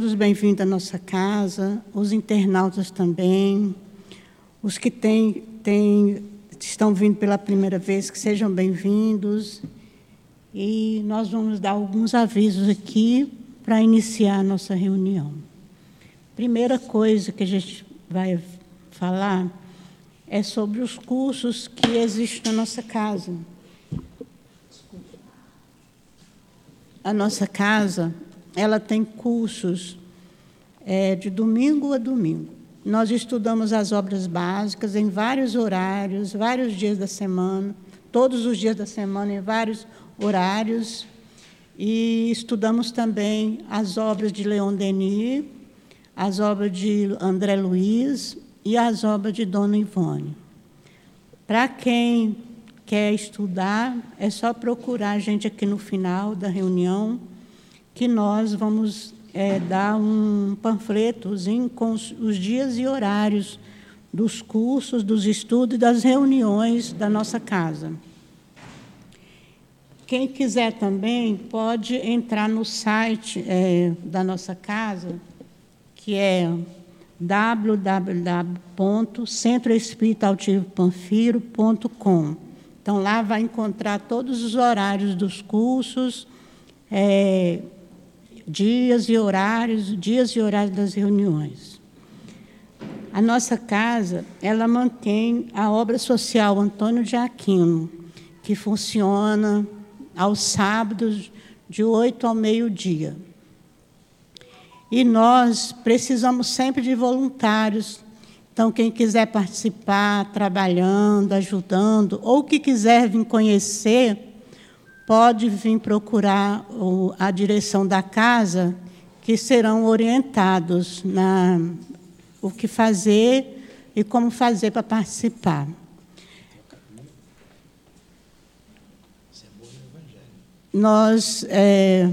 todos bem-vindos à nossa casa, os internautas também, os que têm, têm, estão vindo pela primeira vez, que sejam bem-vindos. E nós vamos dar alguns avisos aqui para iniciar a nossa reunião. Primeira coisa que a gente vai falar é sobre os cursos que existem na nossa casa. A nossa casa, ela tem cursos é, de domingo a domingo. Nós estudamos as obras básicas em vários horários, vários dias da semana, todos os dias da semana, em vários horários. E estudamos também as obras de Leon Denis, as obras de André Luiz e as obras de Dona Ivone. Para quem quer estudar, é só procurar a gente aqui no final da reunião, que nós vamos é, dar um panfletozinho com os, dias e horários dos cursos, dos estudos e das reuniões da nossa casa. Quem quiser também pode entrar no site é, da nossa casa, que é www.centroespiritualtivopanfiro.com. Então, lá vai encontrar todos os horários dos cursos, é, dias e horários, dias e horários das reuniões. A nossa casa, ela mantém a obra social Antônio de Aquino, que funciona aos sábados de 8 ao meio-dia. E nós precisamos sempre de voluntários. Então, quem quiser participar, trabalhando, ajudando, ou que quiser vir conhecer, pode vir procurar a direção da casa, que serão orientados na o que fazer e como fazer para participar. Nós é,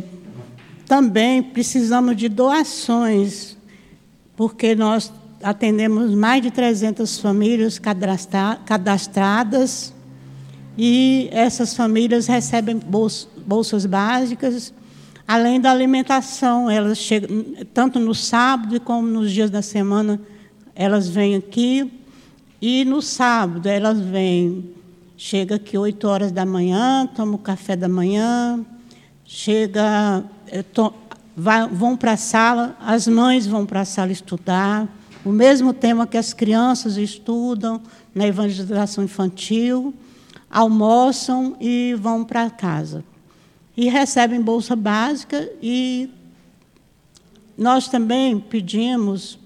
também precisamos de doações, porque nós atendemos mais de 300 famílias cadastradas e essas famílias recebem bolsas básicas, além da alimentação. Elas chegam, tanto no sábado como nos dias da semana, elas vêm aqui. E no sábado elas vêm, chega aqui 8 horas da manhã, tomam o café da manhã, chega, eh, vão para a sala, as mães vão para a sala estudar, o mesmo tema que as crianças estudam na evangelização infantil almoçam e vão para casa. E recebem bolsa básica e nós também pedimos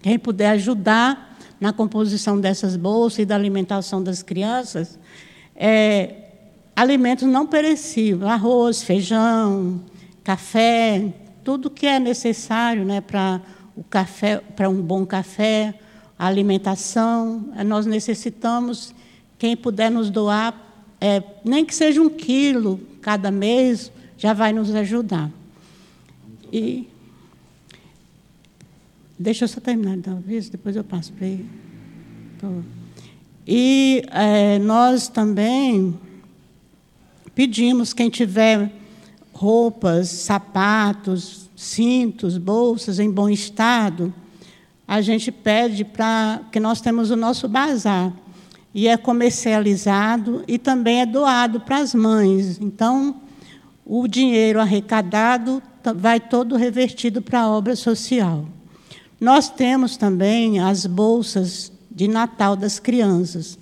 quem puder ajudar na composição dessas bolsas e da alimentação das crianças, é, alimentos não perecíveis, arroz, feijão, café, tudo que é necessário né, para o café, para um bom café, alimentação. Nós necessitamos quem puder nos doar, é, nem que seja um quilo cada mês, já vai nos ajudar. E deixa eu só terminar de vez, depois eu passo para ele. E é, nós também pedimos quem tiver roupas, sapatos, cintos, bolsas em bom estado, a gente pede para que nós temos o nosso bazar e é comercializado e também é doado para as mães. Então, o dinheiro arrecadado vai todo revertido para a obra social. Nós temos também as bolsas de Natal das crianças.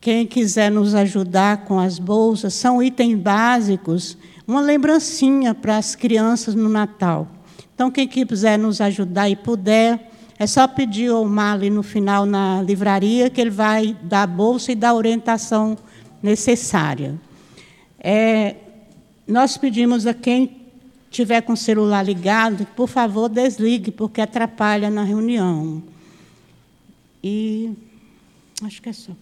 Quem quiser nos ajudar com as bolsas, são itens básicos, uma lembrancinha para as crianças no Natal. Então, quem quiser nos ajudar e puder, é só pedir ao Mali no final na livraria que ele vai dar a bolsa e dar a orientação necessária. É, nós pedimos a quem tiver com o celular ligado, por favor, desligue, porque atrapalha na reunião. E acho que é só.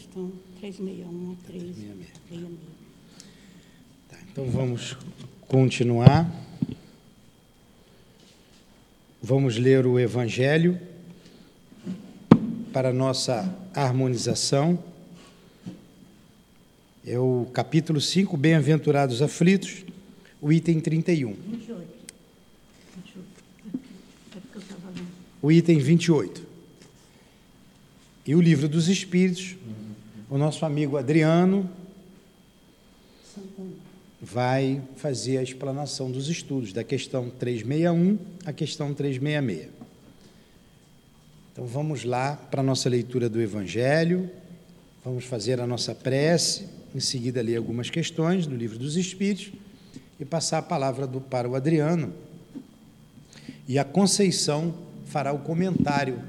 Questão 361 366. Tá. Então vamos continuar. Vamos ler o Evangelho para nossa harmonização. É o capítulo 5, Bem-aventurados aflitos, o item 31. 28. O item 28. E o livro dos Espíritos, o nosso amigo Adriano vai fazer a explanação dos estudos da questão 361 à questão 366. Então vamos lá para a nossa leitura do Evangelho, vamos fazer a nossa prece, em seguida ler algumas questões do livro dos Espíritos e passar a palavra do, para o Adriano. E a Conceição fará o comentário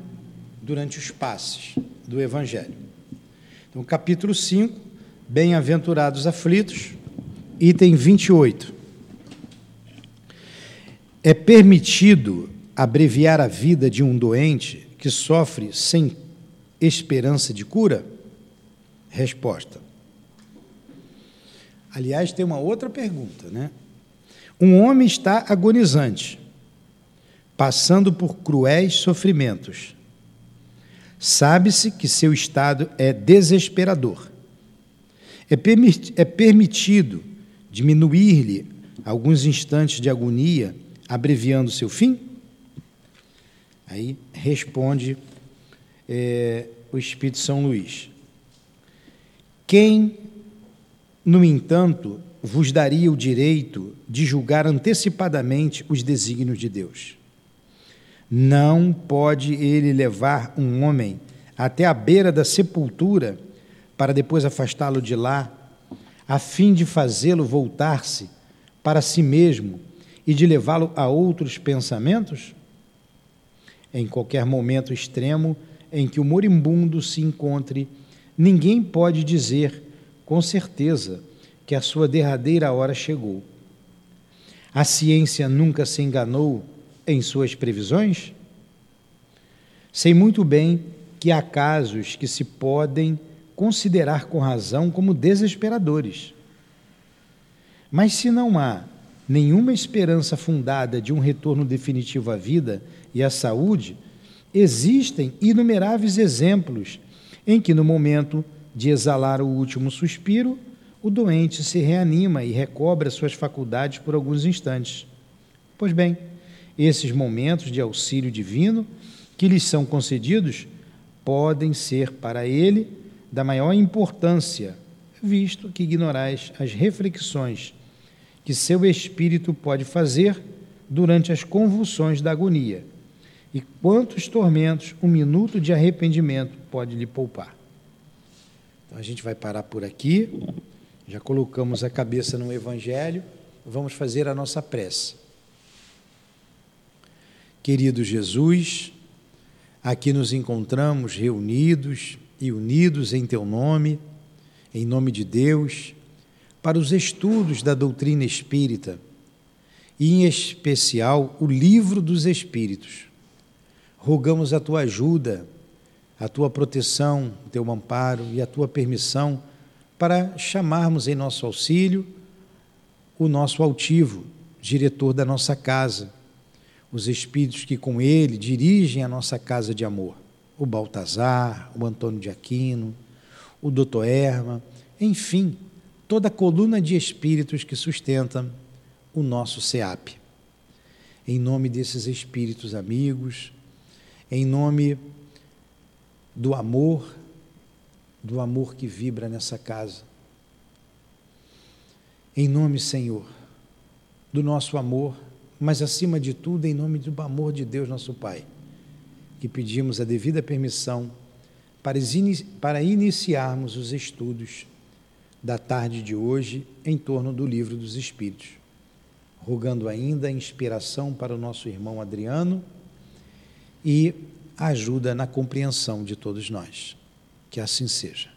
durante os passes do Evangelho. Então, capítulo 5, Bem-aventurados aflitos, item 28. É permitido abreviar a vida de um doente que sofre sem esperança de cura? Resposta. Aliás, tem uma outra pergunta, né? Um homem está agonizante, passando por cruéis sofrimentos. Sabe-se que seu estado é desesperador. É, é permitido diminuir-lhe alguns instantes de agonia, abreviando seu fim? Aí responde é, o Espírito São Luís. Quem, no entanto, vos daria o direito de julgar antecipadamente os desígnios de Deus? Não pode ele levar um homem até a beira da sepultura para depois afastá-lo de lá a fim de fazê-lo voltar-se para si mesmo e de levá-lo a outros pensamentos? Em qualquer momento extremo em que o moribundo se encontre, ninguém pode dizer com certeza que a sua derradeira hora chegou. A ciência nunca se enganou em suas previsões? Sei muito bem que há casos que se podem considerar com razão como desesperadores. Mas se não há nenhuma esperança fundada de um retorno definitivo à vida e à saúde, existem inumeráveis exemplos em que, no momento de exalar o último suspiro, o doente se reanima e recobra suas faculdades por alguns instantes. Pois bem, esses momentos de auxílio divino que lhes são concedidos podem ser para ele da maior importância, visto que ignorais as reflexões que seu espírito pode fazer durante as convulsões da agonia, e quantos tormentos um minuto de arrependimento pode lhe poupar. Então a gente vai parar por aqui, já colocamos a cabeça no Evangelho, vamos fazer a nossa prece. Querido Jesus, aqui nos encontramos reunidos e unidos em teu nome, em nome de Deus, para os estudos da doutrina espírita, e em especial o livro dos Espíritos. Rogamos a tua ajuda, a tua proteção, o teu amparo e a tua permissão para chamarmos em nosso auxílio o nosso altivo, diretor da nossa casa, os espíritos que com ele dirigem a nossa casa de amor o Baltazar, o Antônio de Aquino, o Doutor Erma, enfim, toda a coluna de espíritos que sustentam o nosso SEAP. Em nome desses espíritos amigos, em nome do amor, do amor que vibra nessa casa. Em nome, Senhor, do nosso amor, mas acima de tudo, em nome do amor de Deus, nosso Pai que pedimos a devida permissão para, iniciarmos os estudos da tarde de hoje em torno do Livro dos Espíritos, rogando ainda a inspiração para o nosso irmão Adriano e ajuda na compreensão de todos nós. Que assim seja.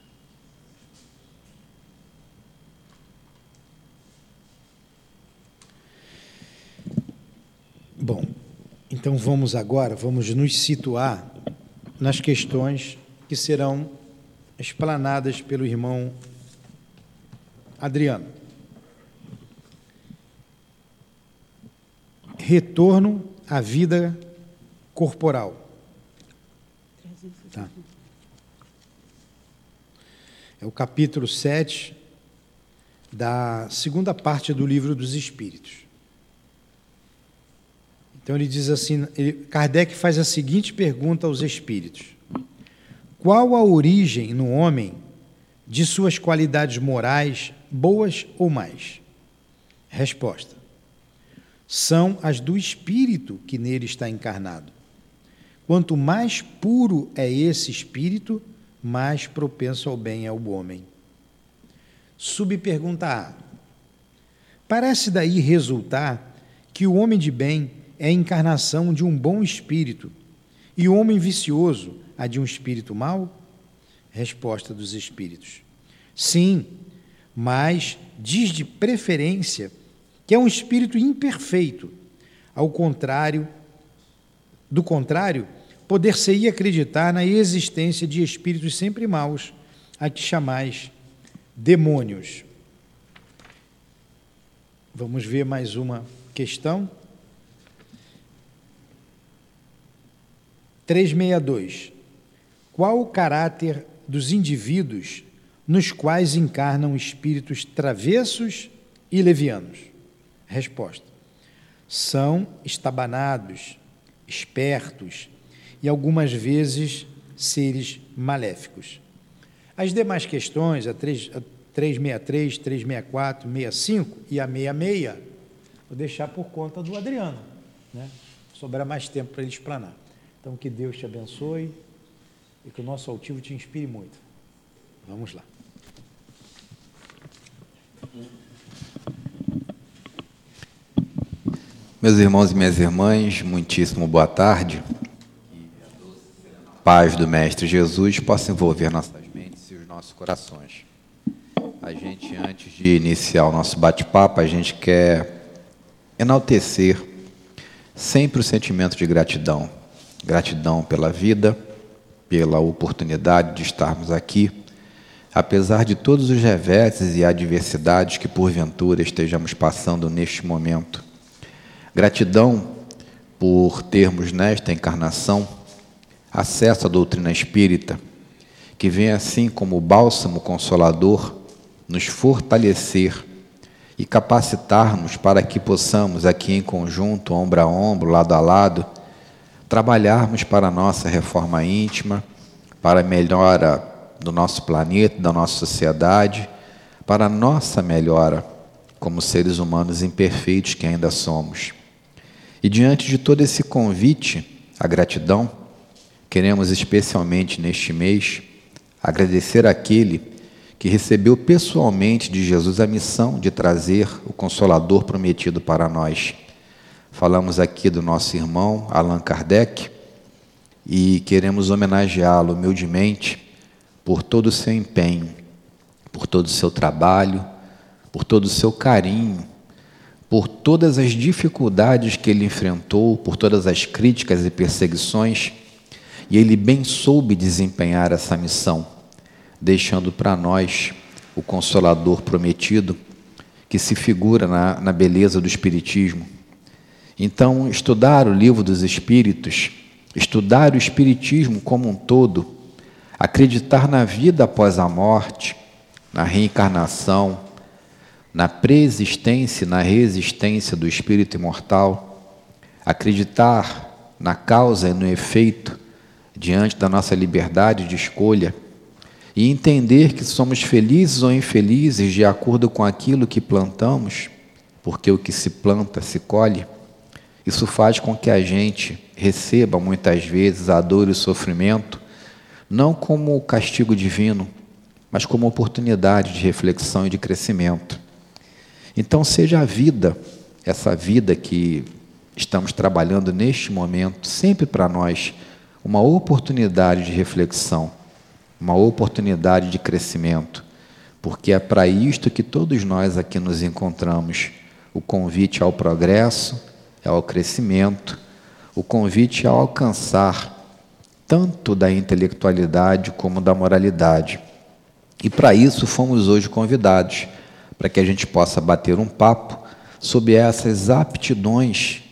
Bom, então vamos agora, vamos nos situar nas questões que serão explanadas pelo irmão Adriano. Retorno à vida corporal. Tá. É o capítulo 7 da segunda parte do livro dos Espíritos. Então ele diz assim, ele, Kardec faz a seguinte pergunta aos espíritos: Qual a origem no homem de suas qualidades morais, boas ou mais? Resposta: São as do espírito que nele está encarnado. Quanto mais puro é esse espírito, mais propenso ao bem é o homem. Subpergunta A. Parece daí resultar que o homem de bem é a encarnação de um bom espírito e o homem vicioso a de um espírito mau? Resposta dos espíritos: Sim, mas diz de preferência que é um espírito imperfeito. Ao contrário, do contrário, poder-se-ia acreditar na existência de espíritos sempre maus, a que chamais demônios. Vamos ver mais uma questão. 362. Qual o caráter dos indivíduos nos quais encarnam espíritos travessos e levianos? Resposta: São estabanados, espertos e algumas vezes seres maléficos. As demais questões, a, 3, a 363, 364, 65 e a 66, vou deixar por conta do Adriano. Né? Sobrar mais tempo para ele explanar. Então, que Deus te abençoe e que o nosso altivo te inspire muito. Vamos lá. Meus irmãos e minhas irmãs, muitíssimo boa tarde. Paz do Mestre Jesus possa envolver nossas mentes e os nossos corações. A gente, antes de iniciar o nosso bate-papo, a gente quer enaltecer sempre o sentimento de gratidão Gratidão pela vida, pela oportunidade de estarmos aqui, apesar de todos os reveses e adversidades que porventura estejamos passando neste momento. Gratidão por termos nesta encarnação acesso à doutrina espírita, que vem assim como bálsamo consolador nos fortalecer e capacitar-nos para que possamos aqui em conjunto, ombro a ombro, lado a lado, trabalharmos para a nossa reforma íntima, para a melhora do nosso planeta, da nossa sociedade, para a nossa melhora como seres humanos imperfeitos que ainda somos. E diante de todo esse convite à gratidão, queremos especialmente neste mês agradecer aquele que recebeu pessoalmente de Jesus a missão de trazer o Consolador prometido para nós Falamos aqui do nosso irmão Allan Kardec e queremos homenageá-lo humildemente por todo o seu empenho, por todo o seu trabalho, por todo o seu carinho, por todas as dificuldades que ele enfrentou, por todas as críticas e perseguições, e ele bem soube desempenhar essa missão, deixando para nós o consolador prometido que se figura na, na beleza do Espiritismo então, estudar o livro dos Espíritos, estudar o Espiritismo como um todo, acreditar na vida após a morte, na reencarnação, na preexistência e na resistência do espírito imortal, acreditar na causa e no efeito diante da nossa liberdade de escolha e entender que somos felizes ou infelizes de acordo com aquilo que plantamos, porque o que se planta se colhe. Isso faz com que a gente receba muitas vezes a dor e o sofrimento não como castigo divino, mas como oportunidade de reflexão e de crescimento. Então, seja a vida, essa vida que estamos trabalhando neste momento, sempre para nós, uma oportunidade de reflexão, uma oportunidade de crescimento, porque é para isto que todos nós aqui nos encontramos o convite ao progresso ao crescimento, o convite é ao alcançar tanto da intelectualidade como da moralidade. E para isso fomos hoje convidados, para que a gente possa bater um papo sobre essas aptidões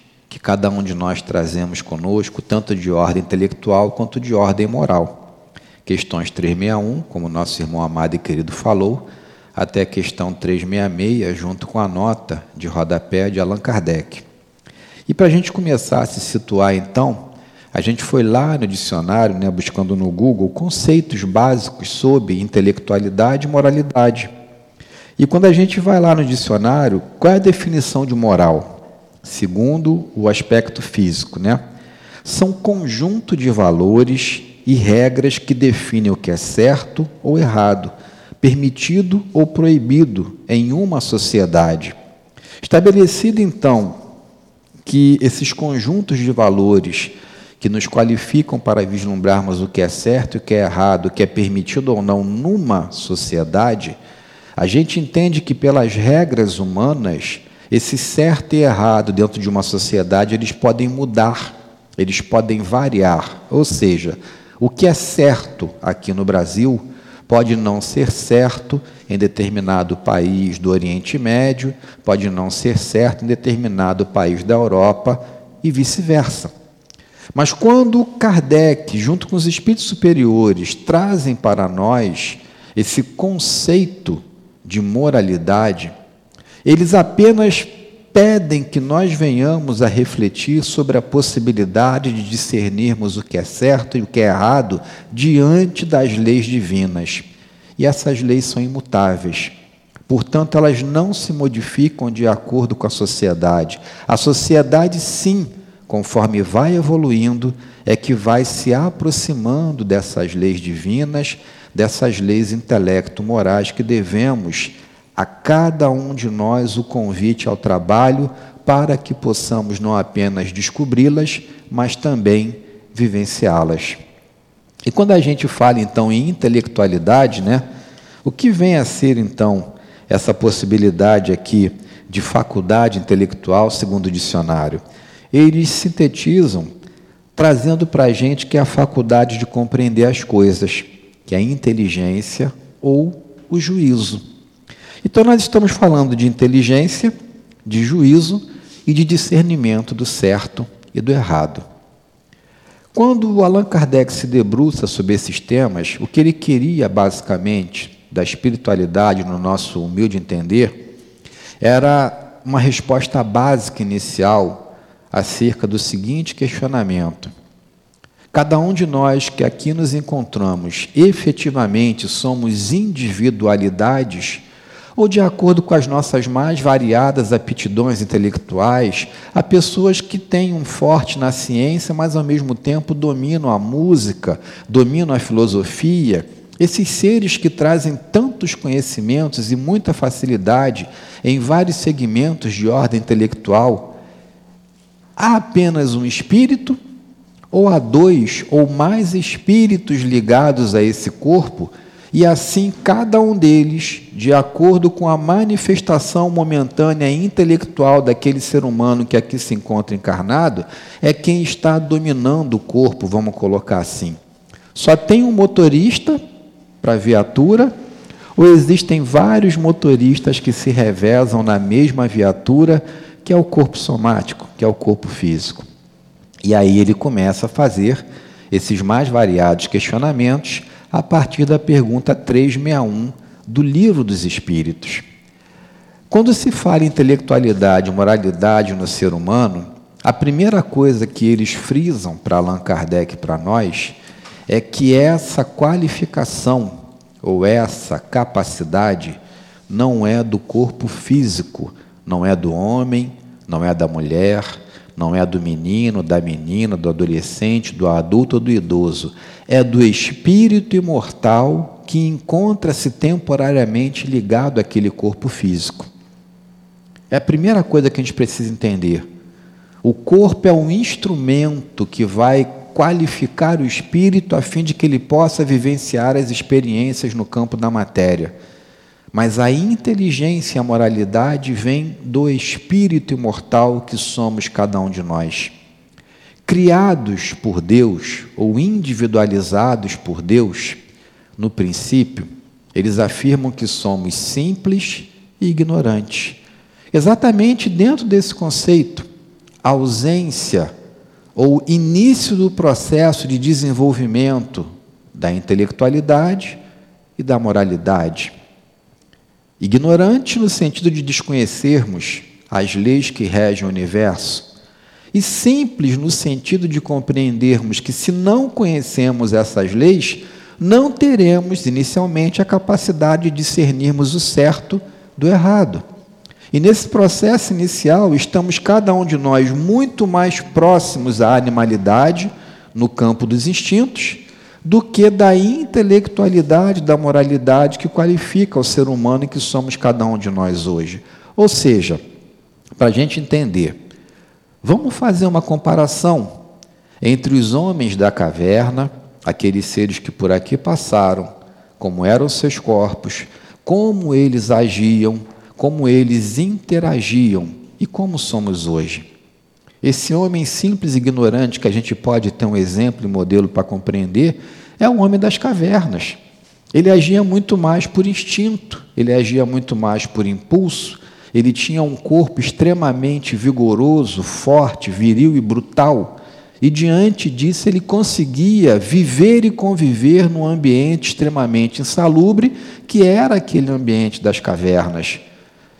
cada um de nós trazemos conosco, tanto de ordem intelectual quanto de ordem moral. Questões 361, como nosso irmão amado e querido falou, até a questão 366, junto com a nota de rodapé de Allan Kardec. E para a gente começar a se situar, então, a gente foi lá no dicionário, né, buscando no Google conceitos básicos sobre intelectualidade e moralidade. E quando a gente vai lá no dicionário, qual é a definição de moral? Segundo o aspecto físico, né? São conjunto de valores e regras que definem o que é certo ou errado, permitido ou proibido em uma sociedade. Estabelecido então que esses conjuntos de valores que nos qualificam para vislumbrarmos o que é certo e o que é errado, o que é permitido ou não numa sociedade, a gente entende que pelas regras humanas, esse certo e errado dentro de uma sociedade, eles podem mudar, eles podem variar. Ou seja, o que é certo aqui no Brasil pode não ser certo em determinado país do Oriente Médio, pode não ser certo em determinado país da Europa e vice-versa. Mas quando Kardec, junto com os espíritos superiores, trazem para nós esse conceito de moralidade, eles apenas pedem que nós venhamos a refletir sobre a possibilidade de discernirmos o que é certo e o que é errado diante das leis divinas. E essas leis são imutáveis. Portanto, elas não se modificam de acordo com a sociedade. A sociedade, sim, conforme vai evoluindo, é que vai se aproximando dessas leis divinas, dessas leis intelecto-morais que devemos a cada um de nós o convite ao trabalho para que possamos não apenas descobri-las, mas também vivenciá-las. E quando a gente fala então em intelectualidade, né, o que vem a ser então essa possibilidade aqui de faculdade intelectual, segundo o dicionário? Eles sintetizam trazendo para a gente que é a faculdade de compreender as coisas, que é a inteligência ou o juízo. Então, nós estamos falando de inteligência, de juízo e de discernimento do certo e do errado. Quando Allan Kardec se debruça sobre esses temas, o que ele queria basicamente da espiritualidade, no nosso humilde entender, era uma resposta básica inicial acerca do seguinte questionamento: Cada um de nós que aqui nos encontramos efetivamente somos individualidades ou de acordo com as nossas mais variadas aptidões intelectuais, há pessoas que têm um forte na ciência, mas ao mesmo tempo dominam a música, dominam a filosofia. Esses seres que trazem tantos conhecimentos e muita facilidade em vários segmentos de ordem intelectual, há apenas um espírito ou há dois ou mais espíritos ligados a esse corpo e assim cada um deles, de acordo com a manifestação momentânea e intelectual daquele ser humano que aqui se encontra encarnado, é quem está dominando o corpo, vamos colocar assim. Só tem um motorista para a viatura, ou existem vários motoristas que se revezam na mesma viatura, que é o corpo somático, que é o corpo físico. E aí ele começa a fazer esses mais variados questionamentos a partir da pergunta 361 do Livro dos Espíritos. Quando se fala em intelectualidade e moralidade no ser humano, a primeira coisa que eles frisam para Allan Kardec e para nós é que essa qualificação ou essa capacidade não é do corpo físico, não é do homem, não é da mulher, não é do menino, da menina, do adolescente, do adulto ou do idoso. É do espírito imortal que encontra-se temporariamente ligado àquele corpo físico. É a primeira coisa que a gente precisa entender. O corpo é um instrumento que vai qualificar o espírito a fim de que ele possa vivenciar as experiências no campo da matéria. Mas a inteligência e a moralidade vêm do espírito imortal que somos cada um de nós. Criados por Deus ou individualizados por Deus, no princípio, eles afirmam que somos simples e ignorantes. Exatamente dentro desse conceito, ausência ou início do processo de desenvolvimento da intelectualidade e da moralidade. Ignorante no sentido de desconhecermos as leis que regem o universo, e simples no sentido de compreendermos que, se não conhecemos essas leis, não teremos inicialmente a capacidade de discernirmos o certo do errado. E nesse processo inicial, estamos cada um de nós muito mais próximos à animalidade, no campo dos instintos, do que da intelectualidade, da moralidade que qualifica o ser humano que somos cada um de nós hoje. Ou seja, para a gente entender, vamos fazer uma comparação entre os homens da caverna, aqueles seres que por aqui passaram, como eram seus corpos, como eles agiam, como eles interagiam e como somos hoje. Esse homem simples e ignorante, que a gente pode ter um exemplo e modelo para compreender, é o homem das cavernas. Ele agia muito mais por instinto, ele agia muito mais por impulso, ele tinha um corpo extremamente vigoroso, forte, viril e brutal. E diante disso ele conseguia viver e conviver num ambiente extremamente insalubre, que era aquele ambiente das cavernas.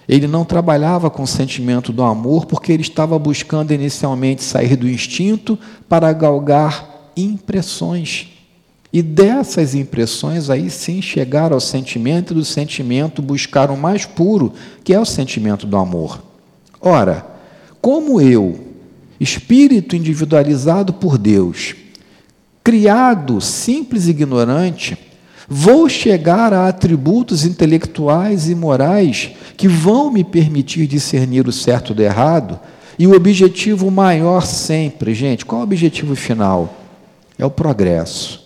Ele não trabalhava com o sentimento do amor porque ele estava buscando inicialmente sair do instinto para galgar impressões. E dessas impressões aí sim chegar ao sentimento e do sentimento buscar o mais puro, que é o sentimento do amor. Ora, como eu, espírito individualizado por Deus, criado simples e ignorante, vou chegar a atributos intelectuais e morais que vão me permitir discernir o certo do errado, e o objetivo maior sempre, gente, qual é o objetivo final? É o progresso.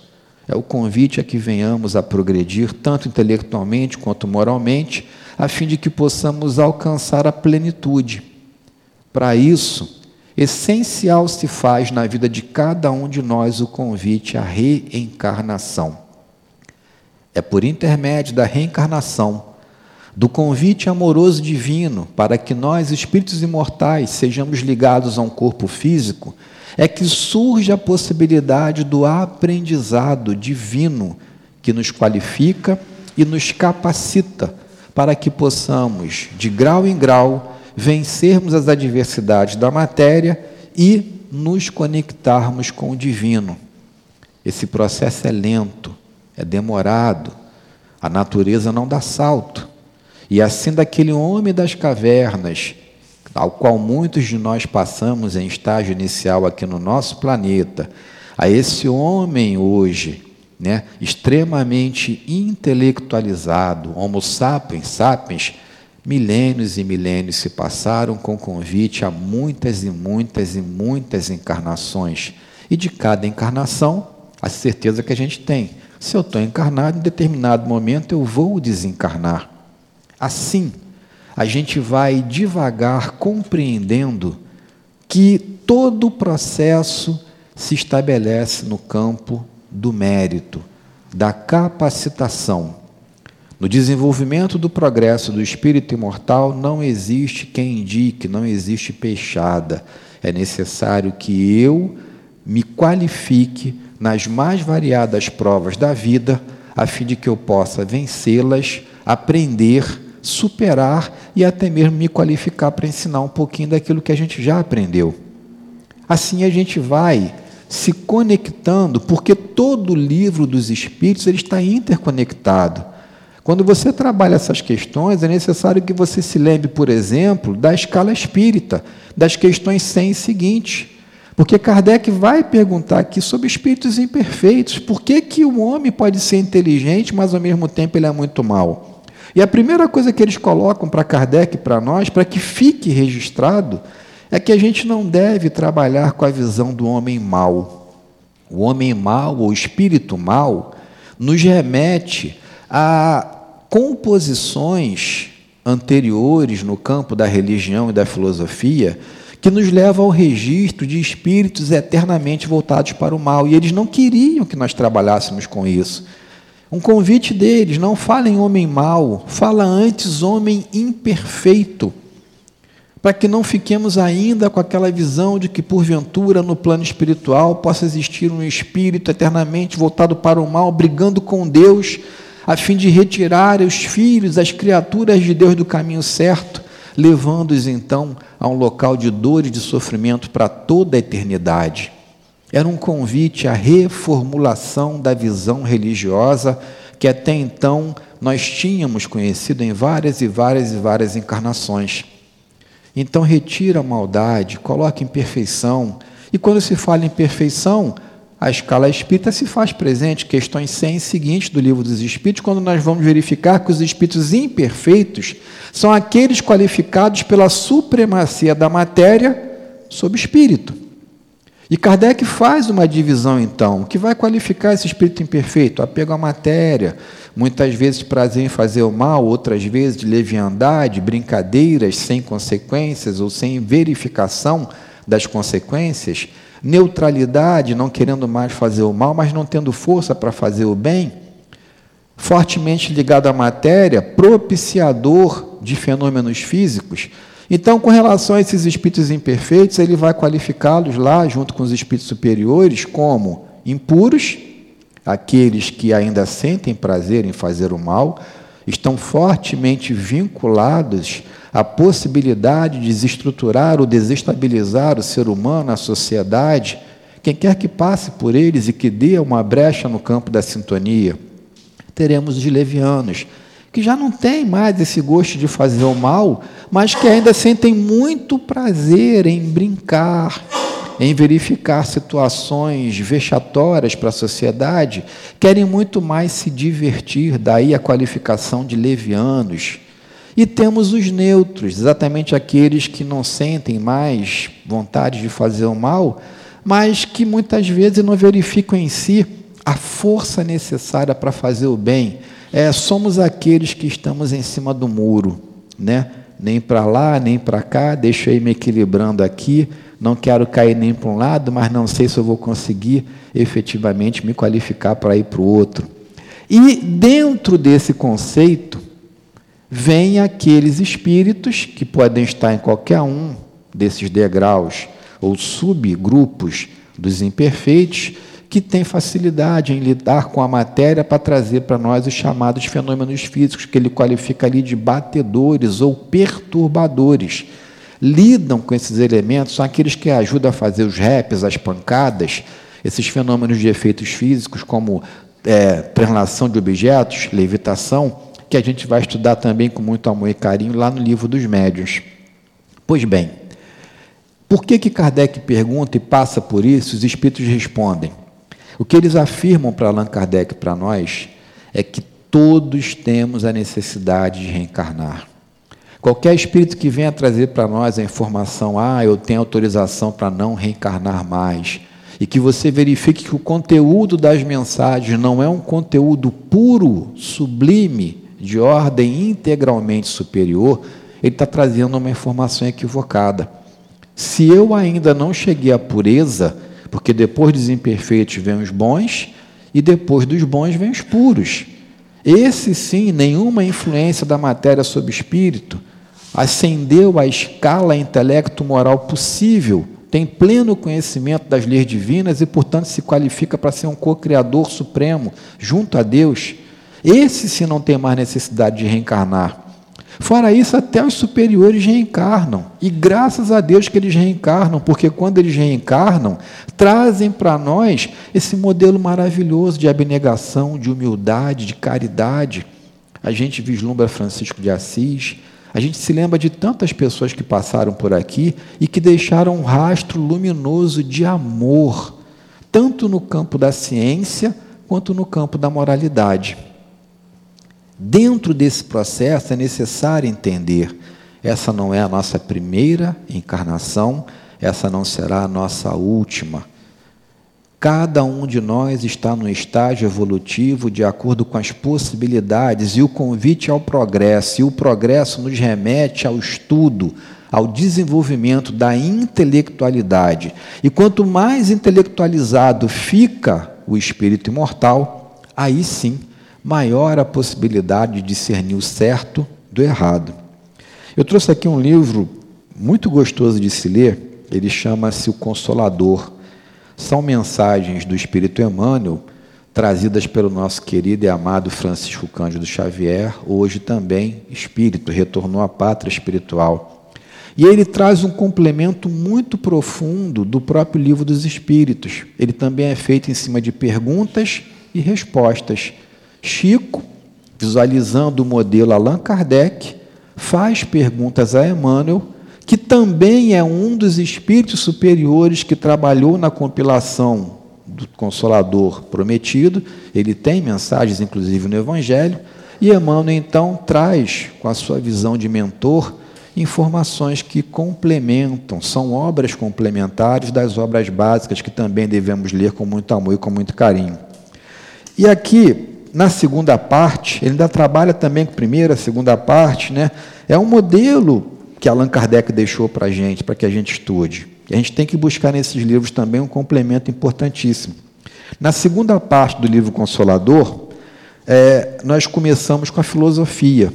É o convite a que venhamos a progredir, tanto intelectualmente quanto moralmente, a fim de que possamos alcançar a plenitude. Para isso, essencial se faz na vida de cada um de nós o convite à reencarnação. É por intermédio da reencarnação, do convite amoroso divino para que nós, espíritos imortais, sejamos ligados a um corpo físico, é que surge a possibilidade do aprendizado divino que nos qualifica e nos capacita para que possamos, de grau em grau, vencermos as adversidades da matéria e nos conectarmos com o divino. Esse processo é lento, é demorado, a natureza não dá salto. E assim, daquele homem das cavernas, ao qual muitos de nós passamos em estágio inicial aqui no nosso planeta, a esse homem hoje, né, extremamente intelectualizado, Homo sapiens, sapiens, milênios e milênios se passaram com convite a muitas e muitas e muitas encarnações. E de cada encarnação, a certeza que a gente tem se eu estou encarnado, em determinado momento eu vou desencarnar. Assim, a gente vai devagar compreendendo que todo o processo se estabelece no campo do mérito, da capacitação. No desenvolvimento do progresso do espírito imortal não existe quem indique, não existe peixada. É necessário que eu me qualifique nas mais variadas provas da vida, a fim de que eu possa vencê-las, aprender, superar e até mesmo me qualificar para ensinar um pouquinho daquilo que a gente já aprendeu. Assim a gente vai se conectando, porque todo o livro dos Espíritos ele está interconectado. Quando você trabalha essas questões, é necessário que você se lembre, por exemplo, da escala espírita, das questões 100 seguintes. Porque Kardec vai perguntar aqui sobre espíritos imperfeitos. Por que, que o homem pode ser inteligente, mas ao mesmo tempo ele é muito mal? E a primeira coisa que eles colocam para Kardec para nós, para que fique registrado, é que a gente não deve trabalhar com a visão do homem mau. O homem mau, ou espírito mau, nos remete a composições anteriores no campo da religião e da filosofia que nos leva ao registro de espíritos eternamente voltados para o mal. E eles não queriam que nós trabalhássemos com isso. Um convite deles: não fala em homem mau, fala antes homem imperfeito. para que não fiquemos ainda com aquela visão de que, porventura, no plano espiritual possa existir um espírito eternamente voltado para o mal, brigando com Deus, a fim de retirar os filhos, as criaturas de Deus do caminho certo, levando-os então a um local de dor e de sofrimento para toda a eternidade. Era um convite à reformulação da visão religiosa que até então nós tínhamos conhecido em várias e várias e várias encarnações. Então retira a maldade, coloca em perfeição. E quando se fala em perfeição, a escala espírita se faz presente, questões 100 seguintes do livro dos Espíritos, quando nós vamos verificar que os espíritos imperfeitos são aqueles qualificados pela supremacia da matéria sobre o espírito. E Kardec faz uma divisão, então, que vai qualificar esse espírito imperfeito, apego à matéria, muitas vezes prazer em fazer o mal, outras vezes de leviandade, brincadeiras sem consequências ou sem verificação das consequências, neutralidade, não querendo mais fazer o mal, mas não tendo força para fazer o bem, fortemente ligado à matéria, propiciador de fenômenos físicos, então, com relação a esses espíritos imperfeitos, ele vai qualificá-los lá, junto com os espíritos superiores, como impuros, aqueles que ainda sentem prazer em fazer o mal, estão fortemente vinculados à possibilidade de desestruturar ou desestabilizar o ser humano, a sociedade, quem quer que passe por eles e que dê uma brecha no campo da sintonia. Teremos os levianos, que já não têm mais esse gosto de fazer o mal, mas que ainda sentem muito prazer em brincar, em verificar situações vexatórias para a sociedade, querem muito mais se divertir, daí a qualificação de levianos. E temos os neutros, exatamente aqueles que não sentem mais vontade de fazer o mal, mas que muitas vezes não verificam em si a força necessária para fazer o bem é, somos aqueles que estamos em cima do muro, né? Nem para lá, nem para cá, deixa eu ir me equilibrando aqui, não quero cair nem para um lado, mas não sei se eu vou conseguir efetivamente me qualificar para ir para o outro. E dentro desse conceito, vem aqueles espíritos que podem estar em qualquer um desses degraus ou subgrupos dos imperfeitos, que tem facilidade em lidar com a matéria para trazer para nós os chamados fenômenos físicos, que ele qualifica ali de batedores ou perturbadores. Lidam com esses elementos, são aqueles que ajudam a fazer os raps, as pancadas, esses fenômenos de efeitos físicos, como é, translação de objetos, levitação, que a gente vai estudar também com muito amor e carinho lá no livro dos médios. Pois bem, por que, que Kardec pergunta e passa por isso, os espíritos respondem? O que eles afirmam para Allan Kardec para nós é que todos temos a necessidade de reencarnar. Qualquer espírito que venha trazer para nós a informação, ah, eu tenho autorização para não reencarnar mais, e que você verifique que o conteúdo das mensagens não é um conteúdo puro, sublime, de ordem integralmente superior, ele está trazendo uma informação equivocada. Se eu ainda não cheguei à pureza, porque depois dos imperfeitos vêm os bons e depois dos bons vêm os puros. Esse sim, nenhuma influência da matéria sobre o espírito, ascendeu a escala intelecto-moral possível, tem pleno conhecimento das leis divinas e, portanto, se qualifica para ser um co-criador supremo junto a Deus. Esse sim não tem mais necessidade de reencarnar. Fora isso, até os superiores reencarnam. E graças a Deus que eles reencarnam, porque quando eles reencarnam, trazem para nós esse modelo maravilhoso de abnegação, de humildade, de caridade. A gente vislumbra Francisco de Assis, a gente se lembra de tantas pessoas que passaram por aqui e que deixaram um rastro luminoso de amor, tanto no campo da ciência quanto no campo da moralidade. Dentro desse processo é necessário entender: essa não é a nossa primeira encarnação, essa não será a nossa última. Cada um de nós está no estágio evolutivo de acordo com as possibilidades e o convite ao progresso. E o progresso nos remete ao estudo, ao desenvolvimento da intelectualidade. E quanto mais intelectualizado fica o espírito imortal, aí sim maior a possibilidade de discernir o certo do errado. Eu trouxe aqui um livro muito gostoso de se ler, ele chama-se O Consolador. São mensagens do Espírito Emmanuel trazidas pelo nosso querido e amado Francisco Cândido Xavier, hoje também espírito, retornou à pátria espiritual. E ele traz um complemento muito profundo do próprio livro dos Espíritos. Ele também é feito em cima de perguntas e respostas. Chico, visualizando o modelo Allan Kardec, faz perguntas a Emmanuel, que também é um dos espíritos superiores que trabalhou na compilação do Consolador prometido, ele tem mensagens, inclusive, no Evangelho, e Emmanuel, então, traz, com a sua visão de mentor, informações que complementam, são obras complementares das obras básicas que também devemos ler com muito amor e com muito carinho. E aqui, na segunda parte, ele ainda trabalha também com a primeira, a segunda parte, né? É um modelo que Allan Kardec deixou para a gente, para que a gente estude. E a gente tem que buscar nesses livros também um complemento importantíssimo. Na segunda parte do livro Consolador, é, nós começamos com a filosofia.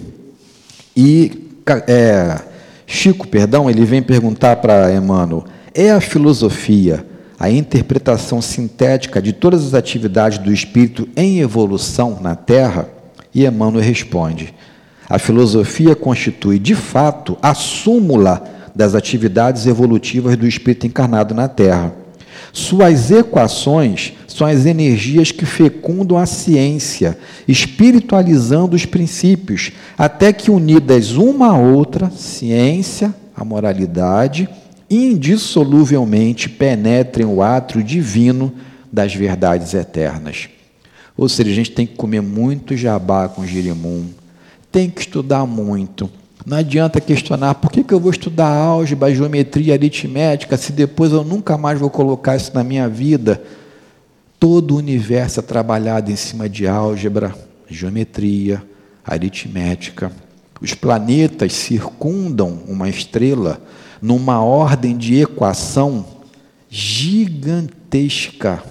E é, Chico, perdão, ele vem perguntar para Emmanuel: é a filosofia a interpretação sintética de todas as atividades do espírito em evolução na Terra? E Emmanuel responde: a filosofia constitui, de fato, a súmula das atividades evolutivas do espírito encarnado na Terra. Suas equações são as energias que fecundam a ciência, espiritualizando os princípios, até que unidas uma a outra, ciência, a moralidade, indissoluvelmente penetrem o átrio divino das verdades eternas. Ou seja, a gente tem que comer muito jabá com girimum, tem que estudar muito, não adianta questionar por que, que eu vou estudar álgebra, geometria, aritmética, se depois eu nunca mais vou colocar isso na minha vida. Todo o universo é trabalhado em cima de álgebra, geometria, aritmética. Os planetas circundam uma estrela numa ordem de equação gigantesca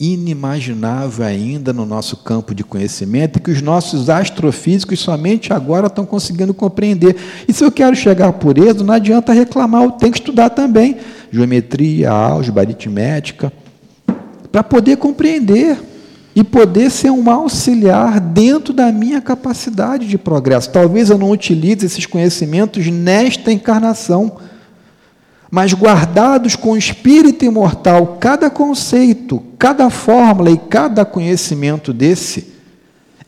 inimaginável ainda no nosso campo de conhecimento e que os nossos astrofísicos somente agora estão conseguindo compreender. E se eu quero chegar à pureza, não adianta reclamar, eu tenho que estudar também geometria, álgebra, aritmética, para poder compreender e poder ser um auxiliar dentro da minha capacidade de progresso. Talvez eu não utilize esses conhecimentos nesta encarnação mas guardados com espírito imortal, cada conceito, cada fórmula e cada conhecimento desse,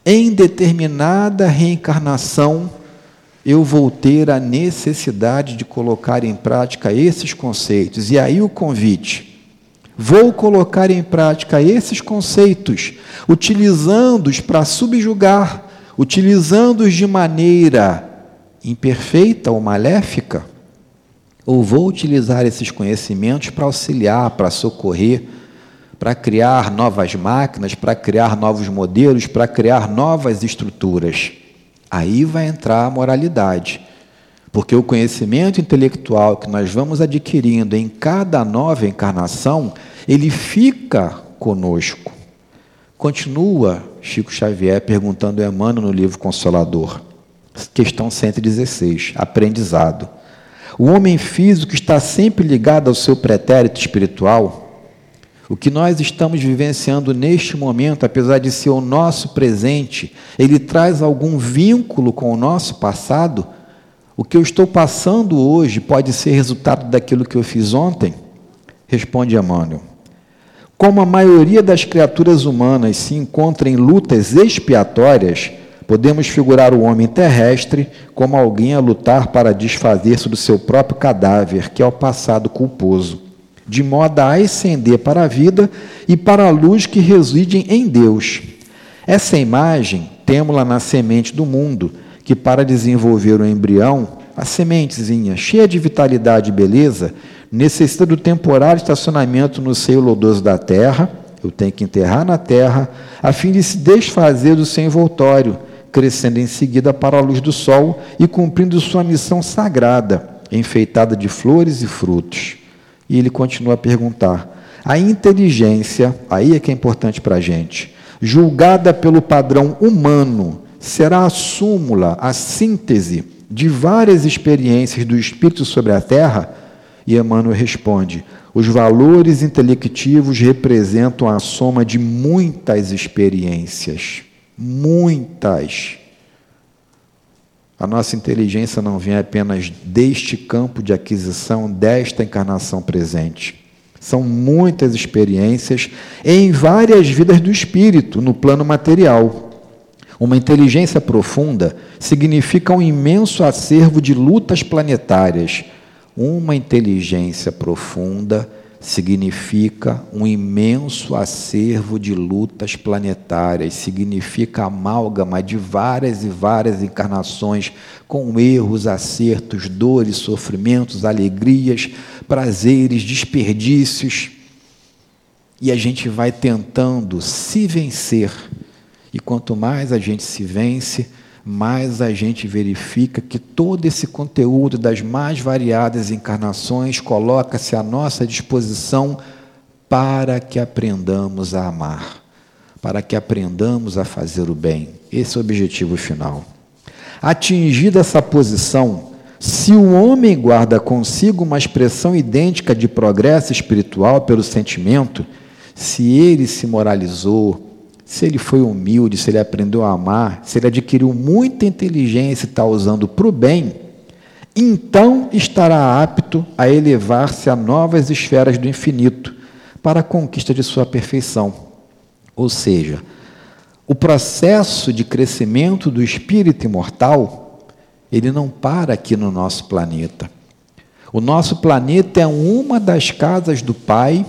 em determinada reencarnação, eu vou ter a necessidade de colocar em prática esses conceitos. E aí o convite. Vou colocar em prática esses conceitos, utilizando-os para subjugar, utilizando-os de maneira imperfeita ou maléfica, ou vou utilizar esses conhecimentos para auxiliar, para socorrer, para criar novas máquinas, para criar novos modelos, para criar novas estruturas. Aí vai entrar a moralidade. Porque o conhecimento intelectual que nós vamos adquirindo em cada nova encarnação, ele fica conosco. Continua Chico Xavier perguntando a Emmanuel no livro Consolador. Questão 116, aprendizado. O homem físico está sempre ligado ao seu pretérito espiritual. O que nós estamos vivenciando neste momento, apesar de ser o nosso presente, ele traz algum vínculo com o nosso passado? O que eu estou passando hoje pode ser resultado daquilo que eu fiz ontem? Responde Emmanuel. Como a maioria das criaturas humanas se encontra em lutas expiatórias, Podemos figurar o homem terrestre como alguém a lutar para desfazer-se do seu próprio cadáver, que é o passado culposo, de modo a ascender para a vida e para a luz que reside em Deus. Essa imagem temos-la na semente do mundo, que para desenvolver o embrião, a sementezinha cheia de vitalidade e beleza, necessita do temporário estacionamento no seio lodoso da terra, eu tenho que enterrar na terra, a fim de se desfazer do seu envoltório, crescendo em seguida para a luz do sol e cumprindo sua missão sagrada, enfeitada de flores e frutos. E ele continua a perguntar: a inteligência, aí é que é importante para a gente, julgada pelo padrão humano, será a súmula, a síntese de várias experiências do espírito sobre a terra? E Emmanuel responde: os valores intelectivos representam a soma de muitas experiências. Muitas. A nossa inteligência não vem apenas deste campo de aquisição, desta encarnação presente. São muitas experiências em várias vidas do espírito, no plano material. Uma inteligência profunda significa um imenso acervo de lutas planetárias uma inteligência profunda significa um imenso acervo de lutas planetárias, significa amálgama de várias e várias encarnações com erros, acertos, dores, sofrimentos, alegrias, prazeres, desperdícios. E a gente vai tentando se vencer. E quanto mais a gente se vence, mais a gente verifica que todo esse conteúdo das mais variadas encarnações coloca-se à nossa disposição para que aprendamos a amar, para que aprendamos a fazer o bem. Esse é o objetivo final. Atingida essa posição, se o homem guarda consigo uma expressão idêntica de progresso espiritual pelo sentimento, se ele se moralizou, se ele foi humilde, se ele aprendeu a amar, se ele adquiriu muita inteligência e está usando para o bem, então estará apto a elevar-se a novas esferas do infinito para a conquista de sua perfeição. Ou seja, o processo de crescimento do espírito imortal, ele não para aqui no nosso planeta. O nosso planeta é uma das casas do Pai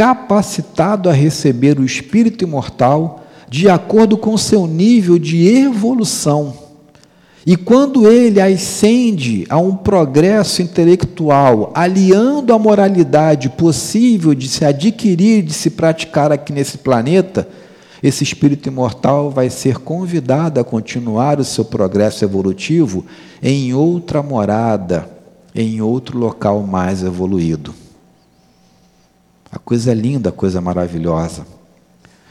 capacitado a receber o espírito imortal de acordo com seu nível de evolução. E quando ele ascende a um progresso intelectual, aliando a moralidade possível de se adquirir, de se praticar aqui nesse planeta, esse espírito imortal vai ser convidado a continuar o seu progresso evolutivo em outra morada, em outro local mais evoluído. A coisa é linda, a coisa é maravilhosa.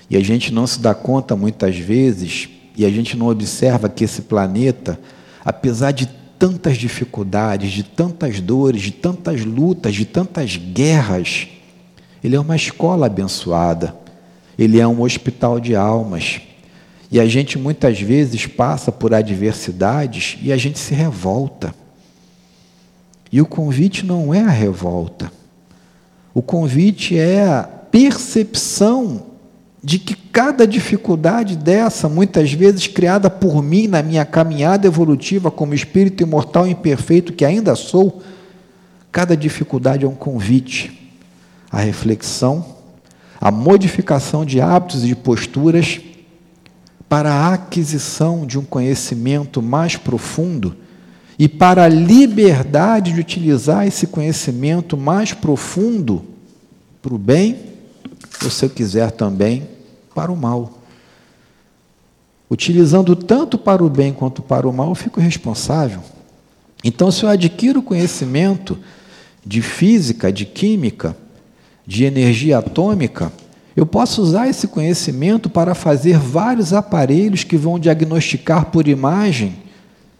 E a gente não se dá conta muitas vezes, e a gente não observa que esse planeta, apesar de tantas dificuldades, de tantas dores, de tantas lutas, de tantas guerras, ele é uma escola abençoada, ele é um hospital de almas. E a gente muitas vezes passa por adversidades e a gente se revolta. E o convite não é a revolta. O convite é a percepção de que cada dificuldade dessa, muitas vezes criada por mim na minha caminhada evolutiva como espírito imortal imperfeito que ainda sou, cada dificuldade é um convite à reflexão, à modificação de hábitos e de posturas para a aquisição de um conhecimento mais profundo e para a liberdade de utilizar esse conhecimento mais profundo para o bem, ou se eu quiser também para o mal. Utilizando tanto para o bem quanto para o mal, eu fico responsável. Então, se eu adquiro conhecimento de física, de química, de energia atômica, eu posso usar esse conhecimento para fazer vários aparelhos que vão diagnosticar por imagem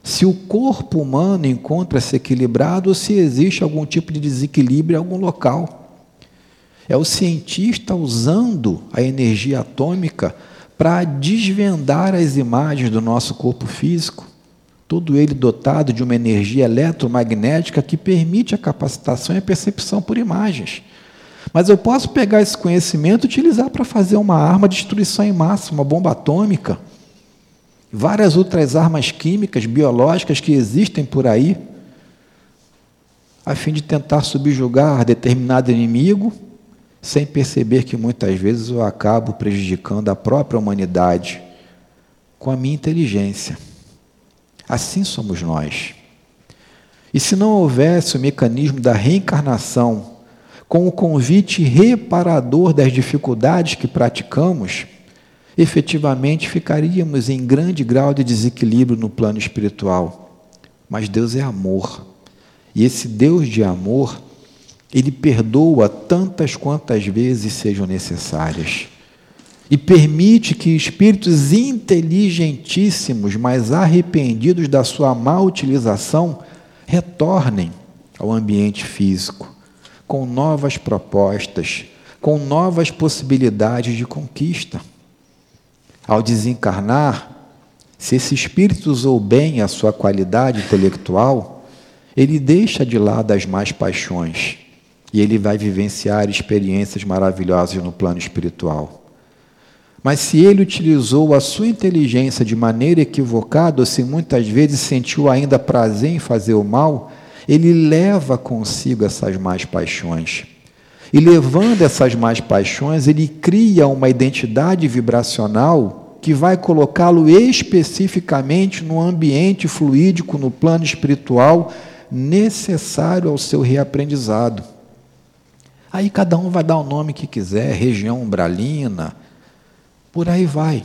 se o corpo humano encontra-se equilibrado ou se existe algum tipo de desequilíbrio em algum local. É o cientista usando a energia atômica para desvendar as imagens do nosso corpo físico, todo ele dotado de uma energia eletromagnética que permite a capacitação e a percepção por imagens. Mas eu posso pegar esse conhecimento e utilizar para fazer uma arma de destruição em massa, uma bomba atômica várias outras armas químicas, biológicas que existem por aí, a fim de tentar subjugar determinado inimigo, sem perceber que muitas vezes eu acabo prejudicando a própria humanidade com a minha inteligência. Assim somos nós. E se não houvesse o mecanismo da reencarnação, com o convite reparador das dificuldades que praticamos, efetivamente ficaríamos em grande grau de desequilíbrio no plano espiritual. Mas Deus é amor. E esse Deus de amor, ele perdoa tantas quantas vezes sejam necessárias. e permite que espíritos inteligentíssimos, mas arrependidos da sua má utilização, retornem ao ambiente físico com novas propostas, com novas possibilidades de conquista. Ao desencarnar, se esse espírito usou bem a sua qualidade intelectual, ele deixa de lado as más paixões e ele vai vivenciar experiências maravilhosas no plano espiritual. Mas se ele utilizou a sua inteligência de maneira equivocada, ou se muitas vezes sentiu ainda prazer em fazer o mal, ele leva consigo essas más paixões. E levando essas más paixões, ele cria uma identidade vibracional que vai colocá-lo especificamente no ambiente fluídico, no plano espiritual necessário ao seu reaprendizado. Aí cada um vai dar o nome que quiser, região umbralina, por aí vai.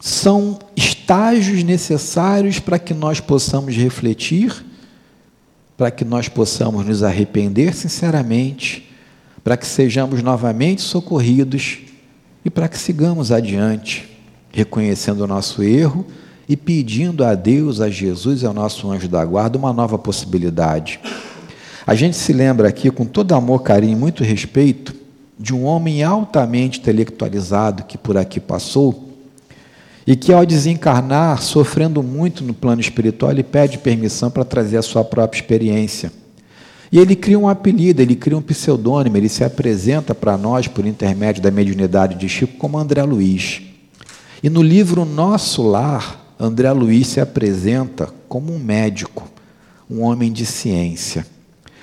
São estágios necessários para que nós possamos refletir, para que nós possamos nos arrepender sinceramente, para que sejamos novamente socorridos e para que sigamos adiante, reconhecendo o nosso erro e pedindo a Deus, a Jesus ao nosso anjo da guarda uma nova possibilidade. A gente se lembra aqui, com todo amor, carinho e muito respeito, de um homem altamente intelectualizado que por aqui passou e que, ao desencarnar, sofrendo muito no plano espiritual, ele pede permissão para trazer a sua própria experiência. E ele cria um apelido, ele cria um pseudônimo, ele se apresenta para nós, por intermédio da mediunidade de Chico, como André Luiz. E no livro Nosso Lar, André Luiz se apresenta como um médico, um homem de ciência,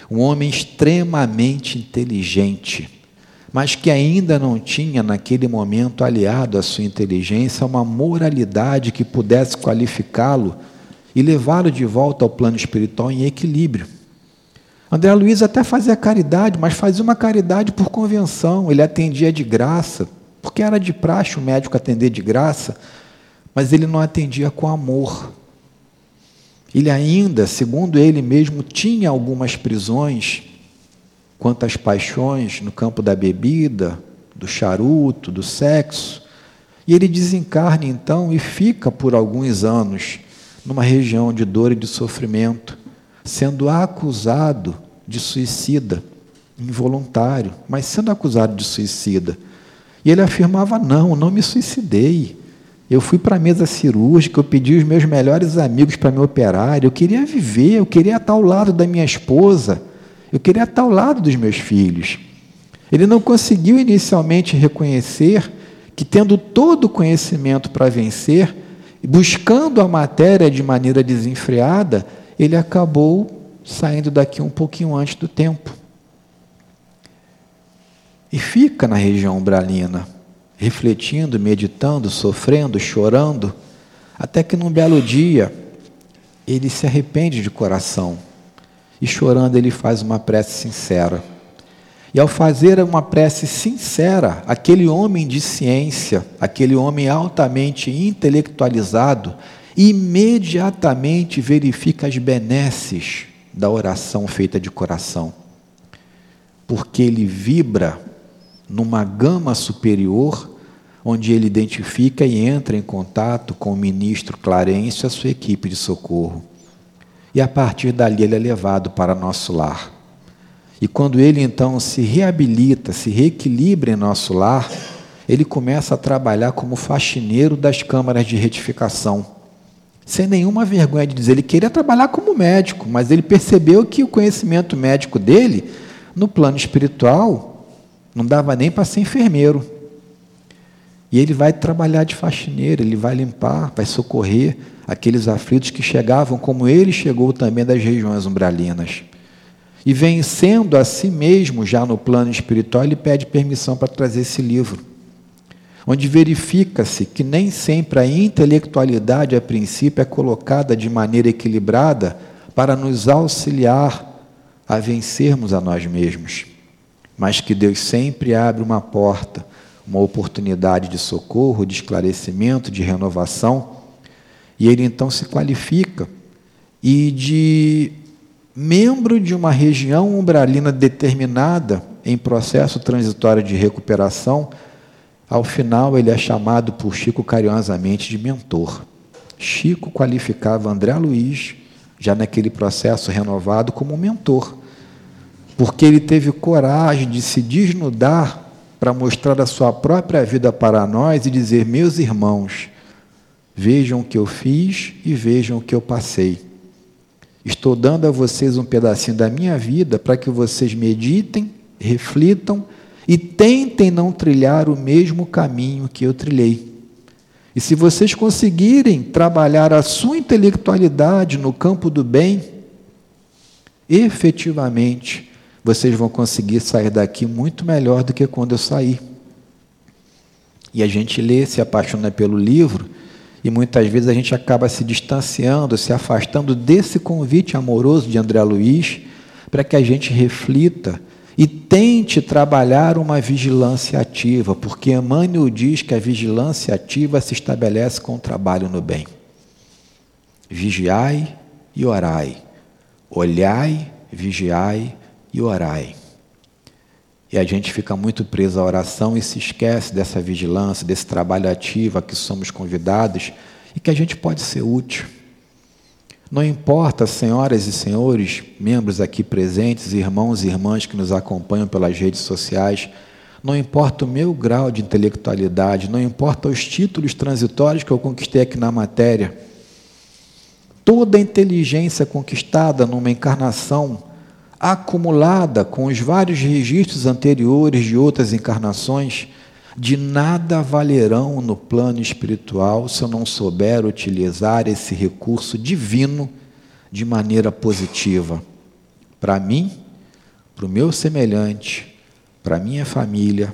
um homem extremamente inteligente, mas que ainda não tinha, naquele momento, aliado à sua inteligência, uma moralidade que pudesse qualificá-lo e levá-lo de volta ao plano espiritual em equilíbrio. André Luiz até fazia caridade, mas fazia uma caridade por convenção, ele atendia de graça, porque era de praxe o médico atender de graça, mas ele não atendia com amor. Ele ainda, segundo ele mesmo, tinha algumas prisões quanto às paixões no campo da bebida, do charuto, do sexo. E ele desencarna então e fica por alguns anos numa região de dor e de sofrimento, sendo acusado de suicida, involuntário, mas sendo acusado de suicida. E ele afirmava: Não, não me suicidei. Eu fui para a mesa cirúrgica, eu pedi os meus melhores amigos para me operar, eu queria viver, eu queria estar ao lado da minha esposa. Eu queria estar ao lado dos meus filhos. Ele não conseguiu inicialmente reconhecer que, tendo todo o conhecimento para vencer, buscando a matéria de maneira desenfreada, ele acabou saindo daqui um pouquinho antes do tempo. E fica na região umbralina, refletindo, meditando, sofrendo, chorando, até que num belo dia ele se arrepende de coração e chorando ele faz uma prece sincera. E ao fazer uma prece sincera, aquele homem de ciência, aquele homem altamente intelectualizado, imediatamente verifica as benesses da oração feita de coração. Porque ele vibra numa gama superior, onde ele identifica e entra em contato com o ministro Clarence e a sua equipe de socorro e a partir dali ele é levado para nosso lar. E quando ele então se reabilita, se reequilibra em nosso lar, ele começa a trabalhar como faxineiro das câmaras de retificação. Sem nenhuma vergonha de dizer, ele queria trabalhar como médico, mas ele percebeu que o conhecimento médico dele, no plano espiritual, não dava nem para ser enfermeiro. E ele vai trabalhar de faxineiro, ele vai limpar, vai socorrer, aqueles aflitos que chegavam, como ele chegou também das regiões umbralinas. E vencendo a si mesmo já no plano espiritual, ele pede permissão para trazer esse livro, onde verifica-se que nem sempre a intelectualidade, a princípio, é colocada de maneira equilibrada para nos auxiliar a vencermos a nós mesmos, mas que Deus sempre abre uma porta, uma oportunidade de socorro, de esclarecimento, de renovação e ele então se qualifica e de membro de uma região umbralina determinada, em processo transitório de recuperação, ao final ele é chamado por Chico carinhosamente de mentor. Chico qualificava André Luiz, já naquele processo renovado, como mentor, porque ele teve coragem de se desnudar para mostrar a sua própria vida para nós e dizer: Meus irmãos, vejam o que eu fiz e vejam o que eu passei. Estou dando a vocês um pedacinho da minha vida para que vocês meditem, reflitam e tentem não trilhar o mesmo caminho que eu trilhei. E se vocês conseguirem trabalhar a sua intelectualidade no campo do bem, efetivamente vocês vão conseguir sair daqui muito melhor do que quando eu saí. E a gente lê, se apaixona pelo livro, e muitas vezes a gente acaba se distanciando, se afastando desse convite amoroso de André Luiz, para que a gente reflita e tente trabalhar uma vigilância ativa, porque Emmanuel diz que a vigilância ativa se estabelece com o trabalho no bem. Vigiai e orai. Olhai, vigiai e orai. E a gente fica muito preso à oração e se esquece dessa vigilância, desse trabalho ativo a que somos convidados e que a gente pode ser útil. Não importa, senhoras e senhores, membros aqui presentes, irmãos e irmãs que nos acompanham pelas redes sociais, não importa o meu grau de intelectualidade, não importa os títulos transitórios que eu conquistei aqui na matéria, toda a inteligência conquistada numa encarnação acumulada com os vários registros anteriores de outras encarnações, de nada valerão no plano espiritual se eu não souber utilizar esse recurso divino de maneira positiva. Para mim, para o meu semelhante, para minha família,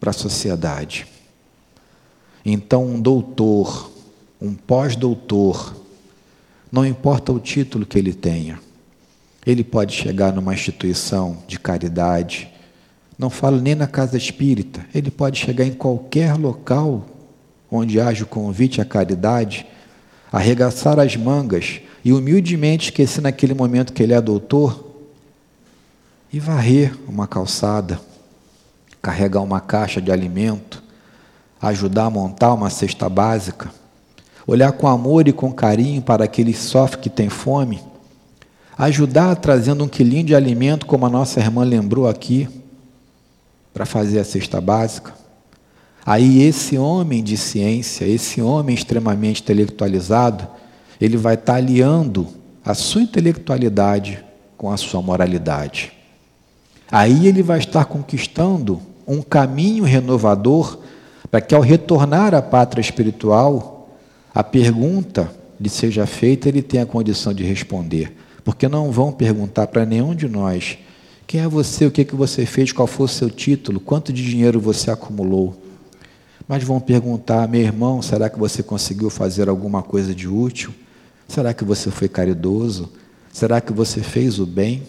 para a sociedade. Então, um doutor, um pós-doutor, não importa o título que ele tenha, ele pode chegar numa instituição de caridade, não falo nem na casa espírita, ele pode chegar em qualquer local onde haja o convite à caridade, arregaçar as mangas e humildemente esquecer naquele momento que ele é doutor e varrer uma calçada, carregar uma caixa de alimento, ajudar a montar uma cesta básica, olhar com amor e com carinho para aquele sofre que tem fome, ajudar trazendo um quilinho de alimento, como a nossa irmã lembrou aqui, para fazer a cesta básica. Aí esse homem de ciência, esse homem extremamente intelectualizado, ele vai estar aliando a sua intelectualidade com a sua moralidade. Aí ele vai estar conquistando um caminho renovador para que ao retornar à pátria espiritual, a pergunta lhe seja feita, ele tenha a condição de responder. Porque não vão perguntar para nenhum de nós quem é você? O que, que você fez? Qual foi o seu título? Quanto de dinheiro você acumulou? Mas vão perguntar, meu irmão, será que você conseguiu fazer alguma coisa de útil? Será que você foi caridoso? Será que você fez o bem?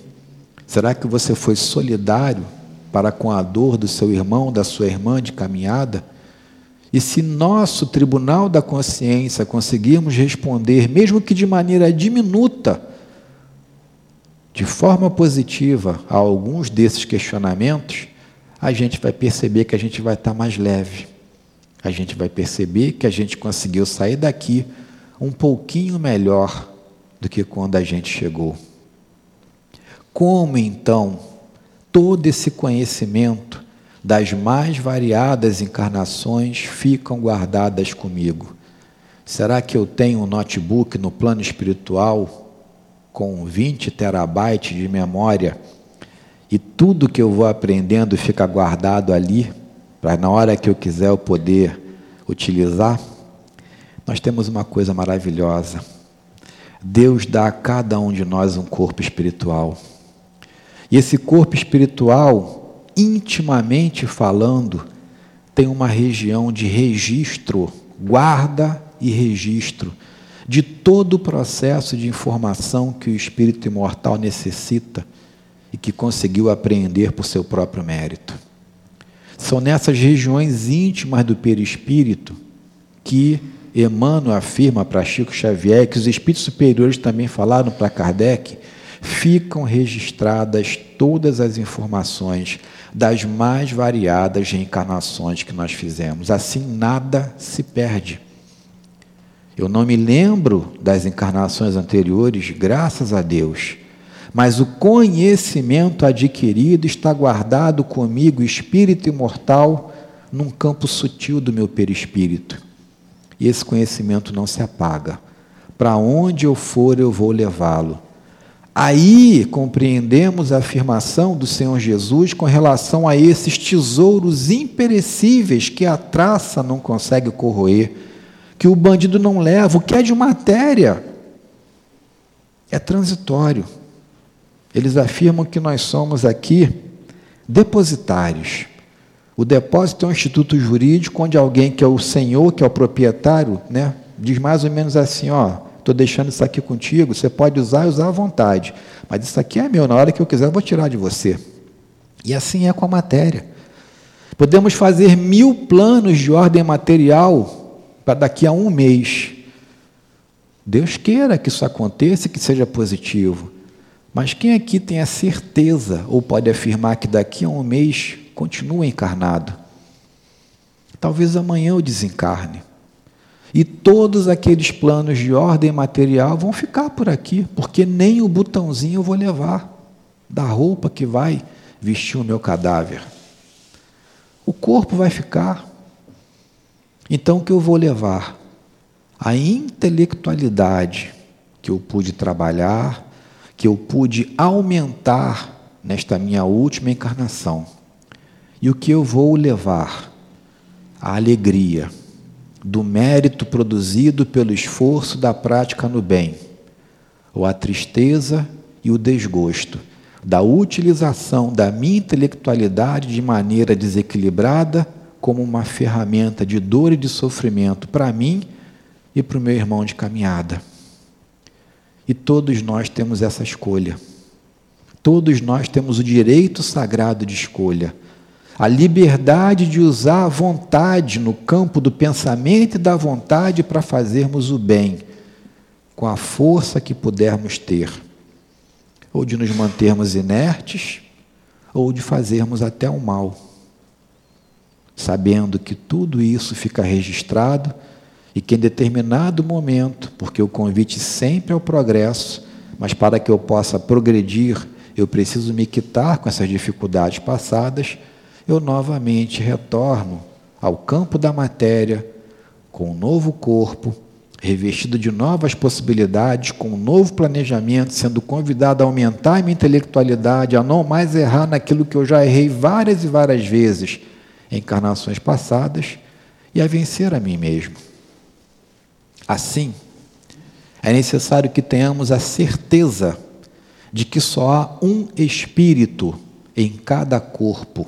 Será que você foi solidário para com a dor do seu irmão, da sua irmã de caminhada? E se nosso tribunal da consciência conseguirmos responder, mesmo que de maneira diminuta, de forma positiva a alguns desses questionamentos, a gente vai perceber que a gente vai estar mais leve. A gente vai perceber que a gente conseguiu sair daqui um pouquinho melhor do que quando a gente chegou. Como então todo esse conhecimento das mais variadas encarnações ficam guardadas comigo? Será que eu tenho um notebook no plano espiritual com 20 terabytes de memória e tudo que eu vou aprendendo fica guardado ali, para na hora que eu quiser eu poder utilizar, nós temos uma coisa maravilhosa. Deus dá a cada um de nós um corpo espiritual. E esse corpo espiritual, intimamente falando, tem uma região de registro, guarda e registro de todo o processo de informação que o espírito imortal necessita e que conseguiu apreender por seu próprio mérito. São nessas regiões íntimas do perispírito que Emmanuel afirma para Chico Xavier, que os espíritos superiores também falaram para Kardec, ficam registradas todas as informações das mais variadas reencarnações que nós fizemos. Assim, nada se perde. Eu não me lembro das encarnações anteriores, graças a Deus, mas o conhecimento adquirido está guardado comigo, espírito imortal, num campo sutil do meu perispírito. E esse conhecimento não se apaga. Para onde eu for, eu vou levá-lo. Aí compreendemos a afirmação do Senhor Jesus com relação a esses tesouros imperecíveis que a traça não consegue corroer, que o bandido não leva, o que é de matéria é transitório. Eles afirmam que nós somos aqui depositários. O depósito é um instituto jurídico onde alguém que é o senhor, que é o proprietário, né, diz mais ou menos assim, ó, estou deixando isso aqui contigo, você pode usar e usar à vontade, mas isso aqui é meu, na hora que eu quiser eu vou tirar de você. E assim é com a matéria. Podemos fazer mil planos de ordem material para daqui a um mês. Deus queira que isso aconteça e que seja positivo. Mas quem aqui tem a certeza ou pode afirmar que daqui a um mês continua encarnado? Talvez amanhã eu desencarne. E todos aqueles planos de ordem material vão ficar por aqui, porque nem o botãozinho eu vou levar da roupa que vai vestir o meu cadáver. O corpo vai ficar. Então o que eu vou levar? A intelectualidade que eu pude trabalhar, que eu pude aumentar nesta minha última encarnação. E o que eu vou levar? A alegria do mérito produzido pelo esforço da prática no bem, ou a tristeza e o desgosto da utilização da minha intelectualidade de maneira desequilibrada como uma ferramenta de dor e de sofrimento para mim e para o meu irmão de caminhada. E todos nós temos essa escolha. Todos nós temos o direito sagrado de escolha a liberdade de usar a vontade no campo do pensamento e da vontade para fazermos o bem, com a força que pudermos ter, ou de nos mantermos inertes, ou de fazermos até o mal, sabendo que tudo isso fica registrado e que em determinado momento, porque o convite sempre é o progresso, mas para que eu possa progredir, eu preciso me quitar com essas dificuldades passadas eu novamente retorno ao campo da matéria com um novo corpo, revestido de novas possibilidades, com um novo planejamento, sendo convidado a aumentar minha intelectualidade, a não mais errar naquilo que eu já errei várias e várias vezes encarnações passadas e a vencer a mim mesmo. Assim, é necessário que tenhamos a certeza de que só há um espírito em cada corpo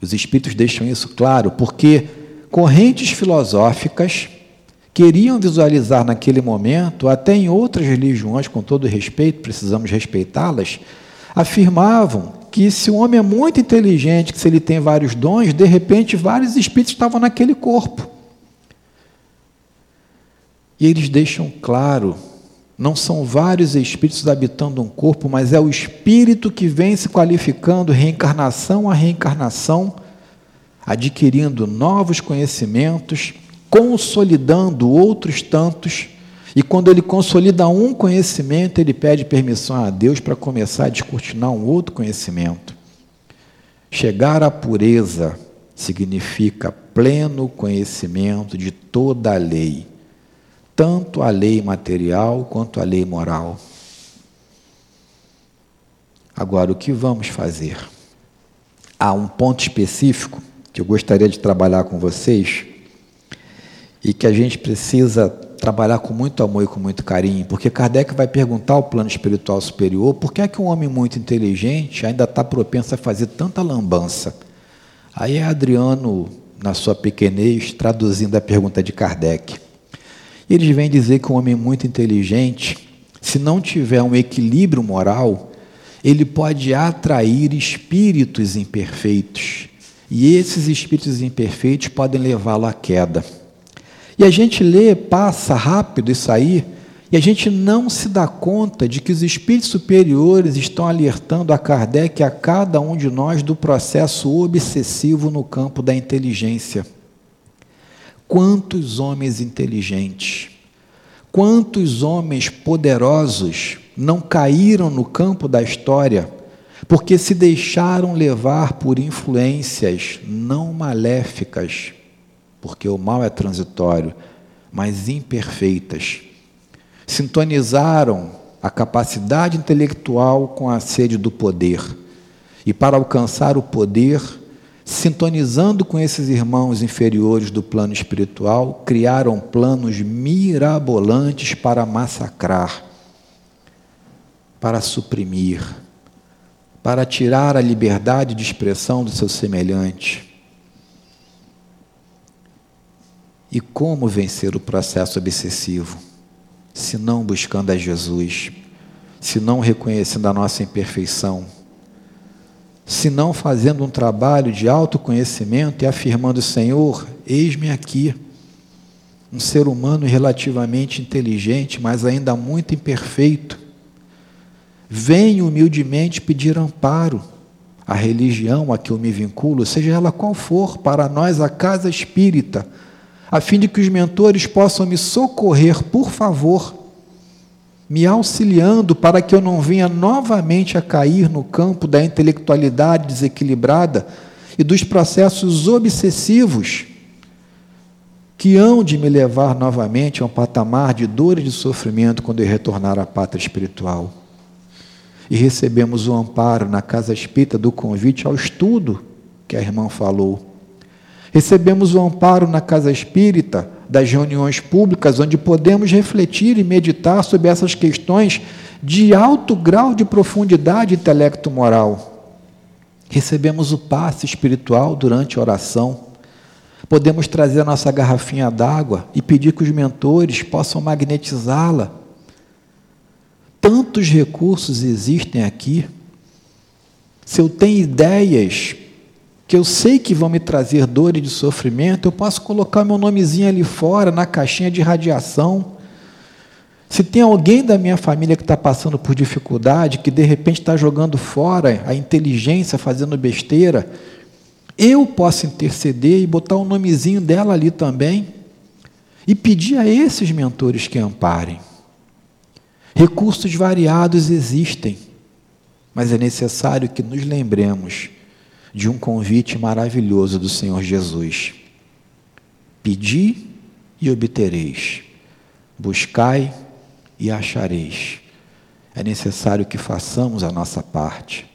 os espíritos deixam isso claro, porque correntes filosóficas queriam visualizar naquele momento, até em outras religiões, com todo respeito, precisamos respeitá-las, afirmavam que se o homem é muito inteligente, que se ele tem vários dons, de repente vários espíritos estavam naquele corpo. E eles deixam claro não são vários espíritos habitando um corpo, mas é o espírito que vem se qualificando reencarnação a reencarnação, adquirindo novos conhecimentos, consolidando outros tantos. E quando ele consolida um conhecimento, ele pede permissão a Deus para começar a descortinar um outro conhecimento. Chegar à pureza significa pleno conhecimento de toda a lei tanto a lei material quanto a lei moral. Agora, o que vamos fazer? Há um ponto específico que eu gostaria de trabalhar com vocês e que a gente precisa trabalhar com muito amor e com muito carinho, porque Kardec vai perguntar ao plano espiritual superior por que é que um homem muito inteligente ainda está propenso a fazer tanta lambança. Aí é Adriano, na sua pequenez, traduzindo a pergunta de Kardec. Eles vêm dizer que um homem muito inteligente, se não tiver um equilíbrio moral, ele pode atrair espíritos imperfeitos. E esses espíritos imperfeitos podem levá-lo à queda. E a gente lê, passa rápido isso aí, E a gente não se dá conta de que os espíritos superiores estão alertando a Kardec e a cada um de nós do processo obsessivo no campo da inteligência. Quantos homens inteligentes, quantos homens poderosos não caíram no campo da história porque se deixaram levar por influências não maléficas, porque o mal é transitório, mas imperfeitas. Sintonizaram a capacidade intelectual com a sede do poder. E para alcançar o poder, sintonizando com esses irmãos inferiores do plano espiritual, criaram planos mirabolantes para massacrar, para suprimir, para tirar a liberdade de expressão do seu semelhante. E como vencer o processo obsessivo? Se não buscando a Jesus, se não reconhecendo a nossa imperfeição, se não fazendo um trabalho de autoconhecimento e afirmando: Senhor, eis-me aqui, um ser humano relativamente inteligente, mas ainda muito imperfeito Venho humildemente pedir amparo. A religião a que eu me vinculo, seja ela qual for, para nós a casa espírita, a fim de que os mentores possam me socorrer, por favor, me auxiliando para que eu não venha novamente a cair no campo da intelectualidade desequilibrada e dos processos obsessivos que hão de me levar novamente a um patamar de dor e de sofrimento quando eu retornar à pátria espiritual e recebemos o amparo na casa espírita do convite ao estudo que a irmã falou. Recebemos o amparo na casa espírita das reuniões públicas, onde podemos refletir e meditar sobre essas questões de alto grau de profundidade intelecto-moral. Recebemos o passe espiritual durante a oração. Podemos trazer a nossa garrafinha d'água e pedir que os mentores possam magnetizá-la tantos recursos existem aqui. Se eu tenho ideias que eu sei que vão me trazer dor e de sofrimento, eu posso colocar meu nomezinho ali fora, na caixinha de radiação. Se tem alguém da minha família que está passando por dificuldade, que de repente está jogando fora a inteligência, fazendo besteira, eu posso interceder e botar o nomezinho dela ali também e pedir a esses mentores que amparem. Recursos variados existem, mas é necessário que nos lembremos de um convite maravilhoso do Senhor Jesus: Pedi e obtereis, buscai e achareis. É necessário que façamos a nossa parte.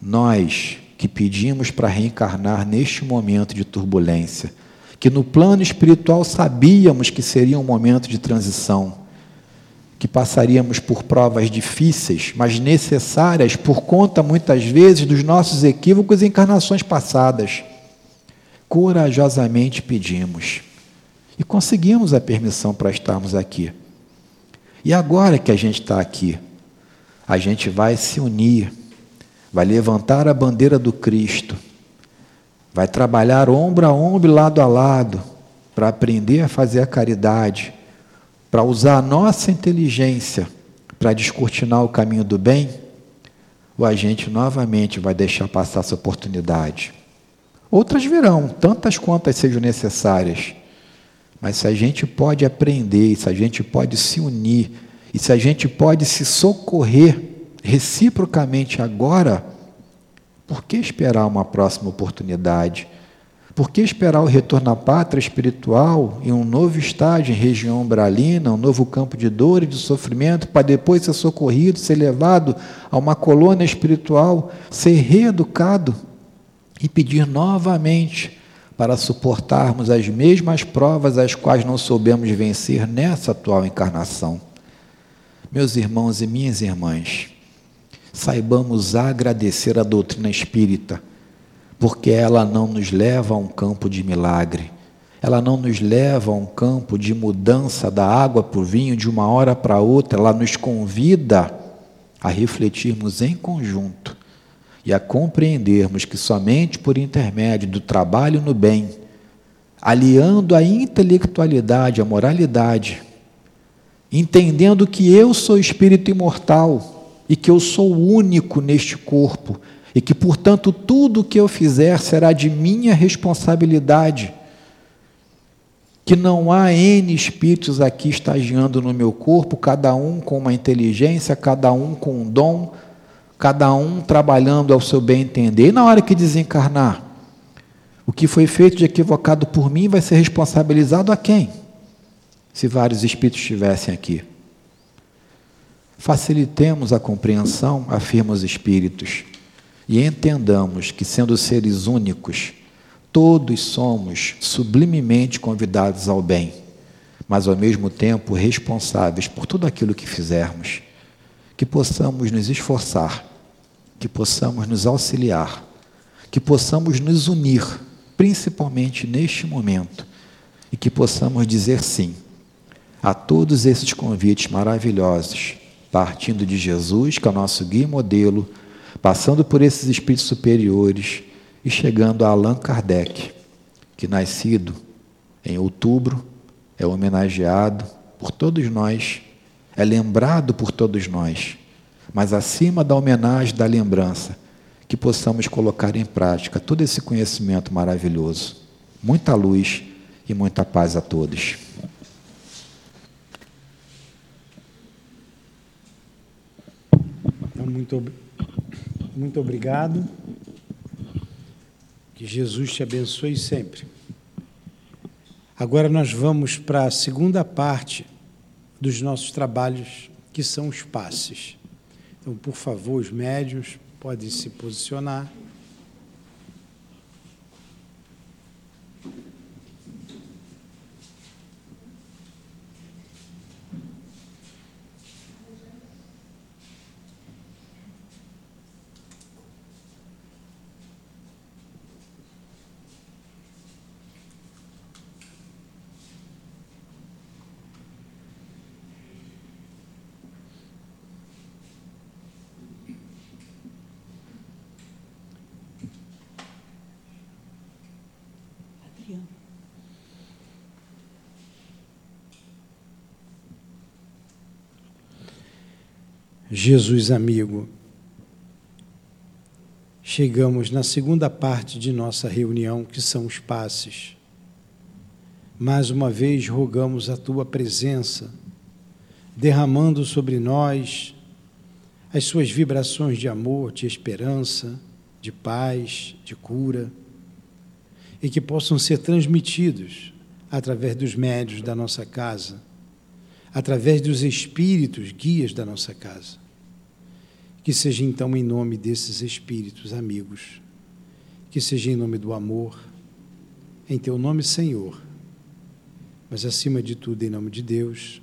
Nós que pedimos para reencarnar neste momento de turbulência, que no plano espiritual sabíamos que seria um momento de transição, que passaríamos por provas difíceis, mas necessárias por conta, muitas vezes, dos nossos equívocos e encarnações passadas. Corajosamente pedimos e conseguimos a permissão para estarmos aqui. E agora que a gente está aqui, a gente vai se unir, vai levantar a bandeira do Cristo, vai trabalhar ombro a ombro, lado a lado, para aprender a fazer a caridade para usar a nossa inteligência para descortinar o caminho do bem, ou a gente novamente vai deixar passar essa oportunidade. Outras virão, tantas quantas sejam necessárias. Mas se a gente pode aprender, se a gente pode se unir, e se a gente pode se socorrer reciprocamente agora, por que esperar uma próxima oportunidade? Por que esperar o retorno à pátria espiritual em um novo estágio em região umbralina, um novo campo de dor e de sofrimento, para depois ser socorrido, ser levado a uma colônia espiritual, ser reeducado e pedir novamente para suportarmos as mesmas provas às quais não soubemos vencer nessa atual encarnação? Meus irmãos e minhas irmãs, saibamos agradecer a doutrina espírita porque ela não nos leva a um campo de milagre, ela não nos leva a um campo de mudança da água para o vinho de uma hora para outra, ela nos convida a refletirmos em conjunto e a compreendermos que somente por intermédio do trabalho no bem, aliando a intelectualidade, a moralidade, entendendo que eu sou espírito imortal e que eu sou único neste corpo e que, portanto, tudo o que eu fizer será de minha responsabilidade. Que não há N espíritos aqui estagiando no meu corpo, cada um com uma inteligência, cada um com um dom, cada um trabalhando ao seu bem entender. E na hora que desencarnar, o que foi feito de equivocado por mim vai ser responsabilizado a quem? Se vários espíritos estivessem aqui. Facilitemos a compreensão, afirma os espíritos e entendamos que, sendo seres únicos, todos somos sublimemente convidados ao bem, mas ao mesmo tempo responsáveis por tudo aquilo que fizermos. Que possamos nos esforçar, que possamos nos auxiliar, que possamos nos unir, principalmente neste momento, e que possamos dizer sim a todos esses convites maravilhosos, partindo de Jesus, que é o nosso guia e modelo passando por esses espíritos superiores e chegando a Allan Kardec, que nascido em outubro, é homenageado por todos nós, é lembrado por todos nós, mas acima da homenagem, da lembrança, que possamos colocar em prática todo esse conhecimento maravilhoso. Muita luz e muita paz a todos. Muito obrigado. Muito obrigado. Que Jesus te abençoe sempre. Agora nós vamos para a segunda parte dos nossos trabalhos, que são os passes. Então, por favor, os médios podem se posicionar. Jesus amigo. Chegamos na segunda parte de nossa reunião, que são os passes. Mais uma vez rogamos a tua presença, derramando sobre nós as suas vibrações de amor, de esperança, de paz, de cura, e que possam ser transmitidos através dos médios da nossa casa, através dos espíritos guias da nossa casa. Que seja então em nome desses espíritos amigos, que seja em nome do amor, em teu nome, Senhor, mas acima de tudo em nome de Deus,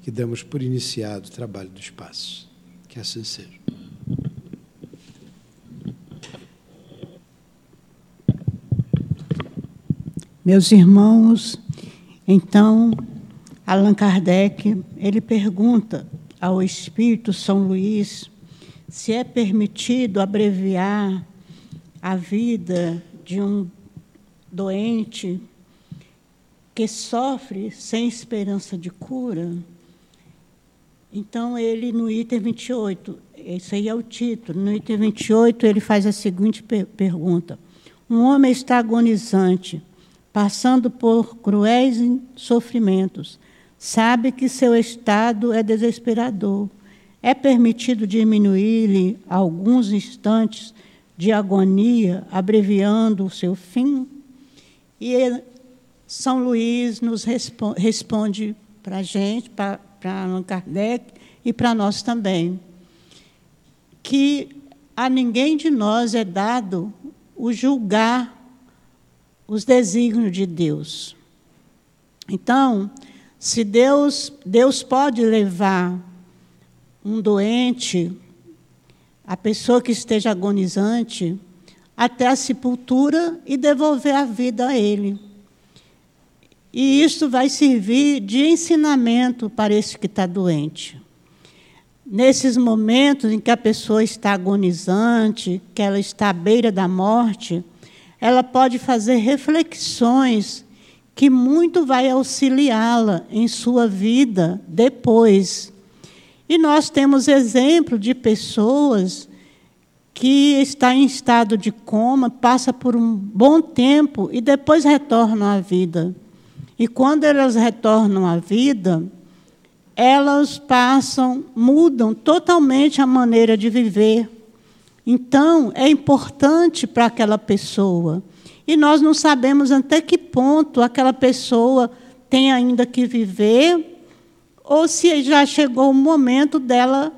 que damos por iniciado o trabalho do espaço. Que assim seja. Meus irmãos, então, Allan Kardec, ele pergunta ao Espírito São Luís se é permitido abreviar a vida de um doente que sofre sem esperança de cura. Então, ele, no item 28, esse aí é o título, no item 28, ele faz a seguinte per pergunta: Um homem está agonizante, passando por cruéis sofrimentos, sabe que seu estado é desesperador é permitido diminuir-lhe alguns instantes de agonia, abreviando o seu fim? E São Luís nos responde para a gente, para Allan Kardec e para nós também, que a ninguém de nós é dado o julgar os desígnios de Deus. Então, se Deus, Deus pode levar um doente, a pessoa que esteja agonizante, até a sepultura e devolver a vida a ele. E isso vai servir de ensinamento para esse que está doente. Nesses momentos em que a pessoa está agonizante, que ela está à beira da morte, ela pode fazer reflexões que muito vai auxiliá-la em sua vida depois. E nós temos exemplo de pessoas que está em estado de coma, passa por um bom tempo e depois retornam à vida. E quando elas retornam à vida, elas passam, mudam totalmente a maneira de viver. Então, é importante para aquela pessoa e nós não sabemos até que ponto aquela pessoa tem ainda que viver, ou se já chegou o momento dela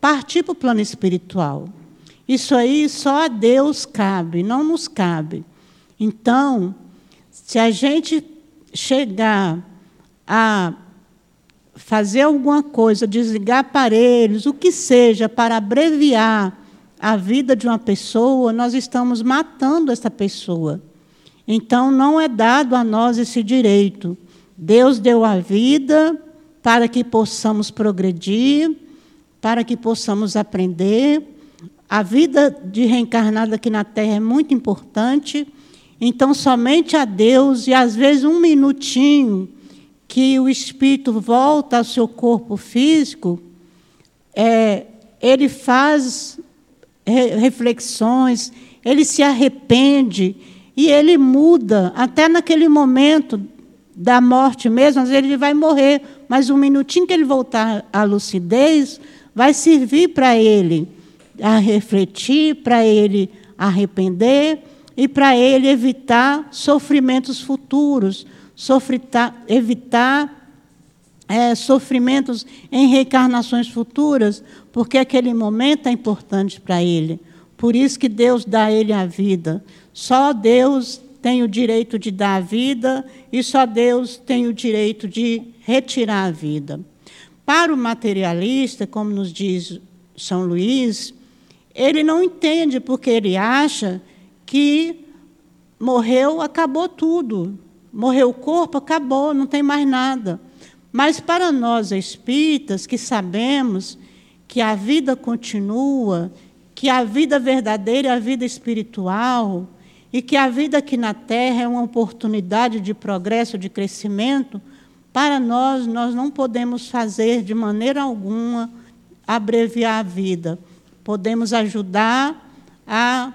partir para o plano espiritual. Isso aí só a Deus cabe, não nos cabe. Então, se a gente chegar a fazer alguma coisa, desligar aparelhos, o que seja, para abreviar a vida de uma pessoa, nós estamos matando essa pessoa. Então, não é dado a nós esse direito. Deus deu a vida para que possamos progredir, para que possamos aprender. A vida de reencarnado aqui na Terra é muito importante. Então, somente a Deus, e às vezes um minutinho que o espírito volta ao seu corpo físico, é, ele faz reflexões, ele se arrepende e ele muda, até naquele momento da morte mesmo, às vezes ele vai morrer, mas um minutinho que ele voltar à lucidez vai servir para ele a refletir, para ele arrepender e para ele evitar sofrimentos futuros, sofritar, evitar é, sofrimentos em reencarnações futuras, porque aquele momento é importante para ele. Por isso que Deus dá a ele a vida. Só Deus tem o direito de dar a vida e só Deus tem o direito de retirar a vida. Para o materialista, como nos diz São Luís, ele não entende porque ele acha que morreu, acabou tudo. Morreu o corpo, acabou, não tem mais nada. Mas para nós espíritas que sabemos que a vida continua, que a vida verdadeira é a vida espiritual e que a vida aqui na Terra é uma oportunidade de progresso, de crescimento, para nós, nós não podemos fazer de maneira alguma abreviar a vida. Podemos ajudar a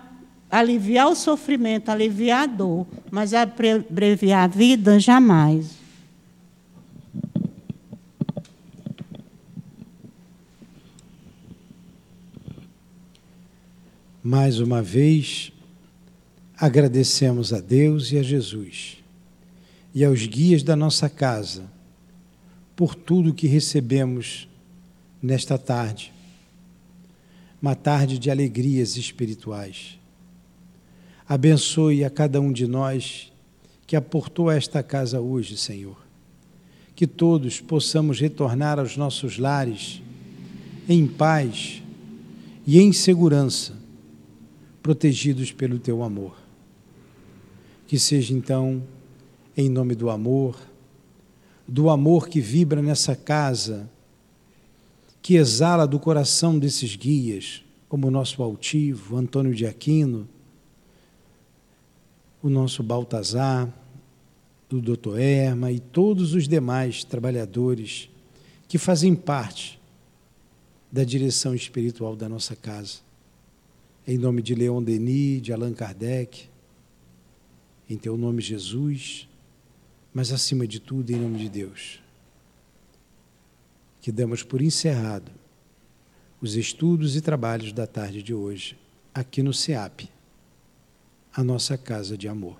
aliviar o sofrimento, aliviar a dor, mas abreviar a vida, jamais. Mais uma vez, agradecemos a Deus e a Jesus e aos guias da nossa casa por tudo que recebemos nesta tarde. Uma tarde de alegrias espirituais. Abençoe a cada um de nós que aportou a esta casa hoje, Senhor. Que todos possamos retornar aos nossos lares em paz e em segurança protegidos pelo teu amor. Que seja então, em nome do amor, do amor que vibra nessa casa, que exala do coração desses guias, como o nosso altivo, Antônio de Aquino, o nosso Baltazar, o doutor Erma e todos os demais trabalhadores que fazem parte da direção espiritual da nossa casa em nome de Leon Denis, de Allan Kardec, em teu nome, Jesus, mas acima de tudo, em nome de Deus. Que damos por encerrado os estudos e trabalhos da tarde de hoje, aqui no SEAP, a nossa casa de amor.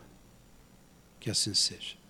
Que assim seja.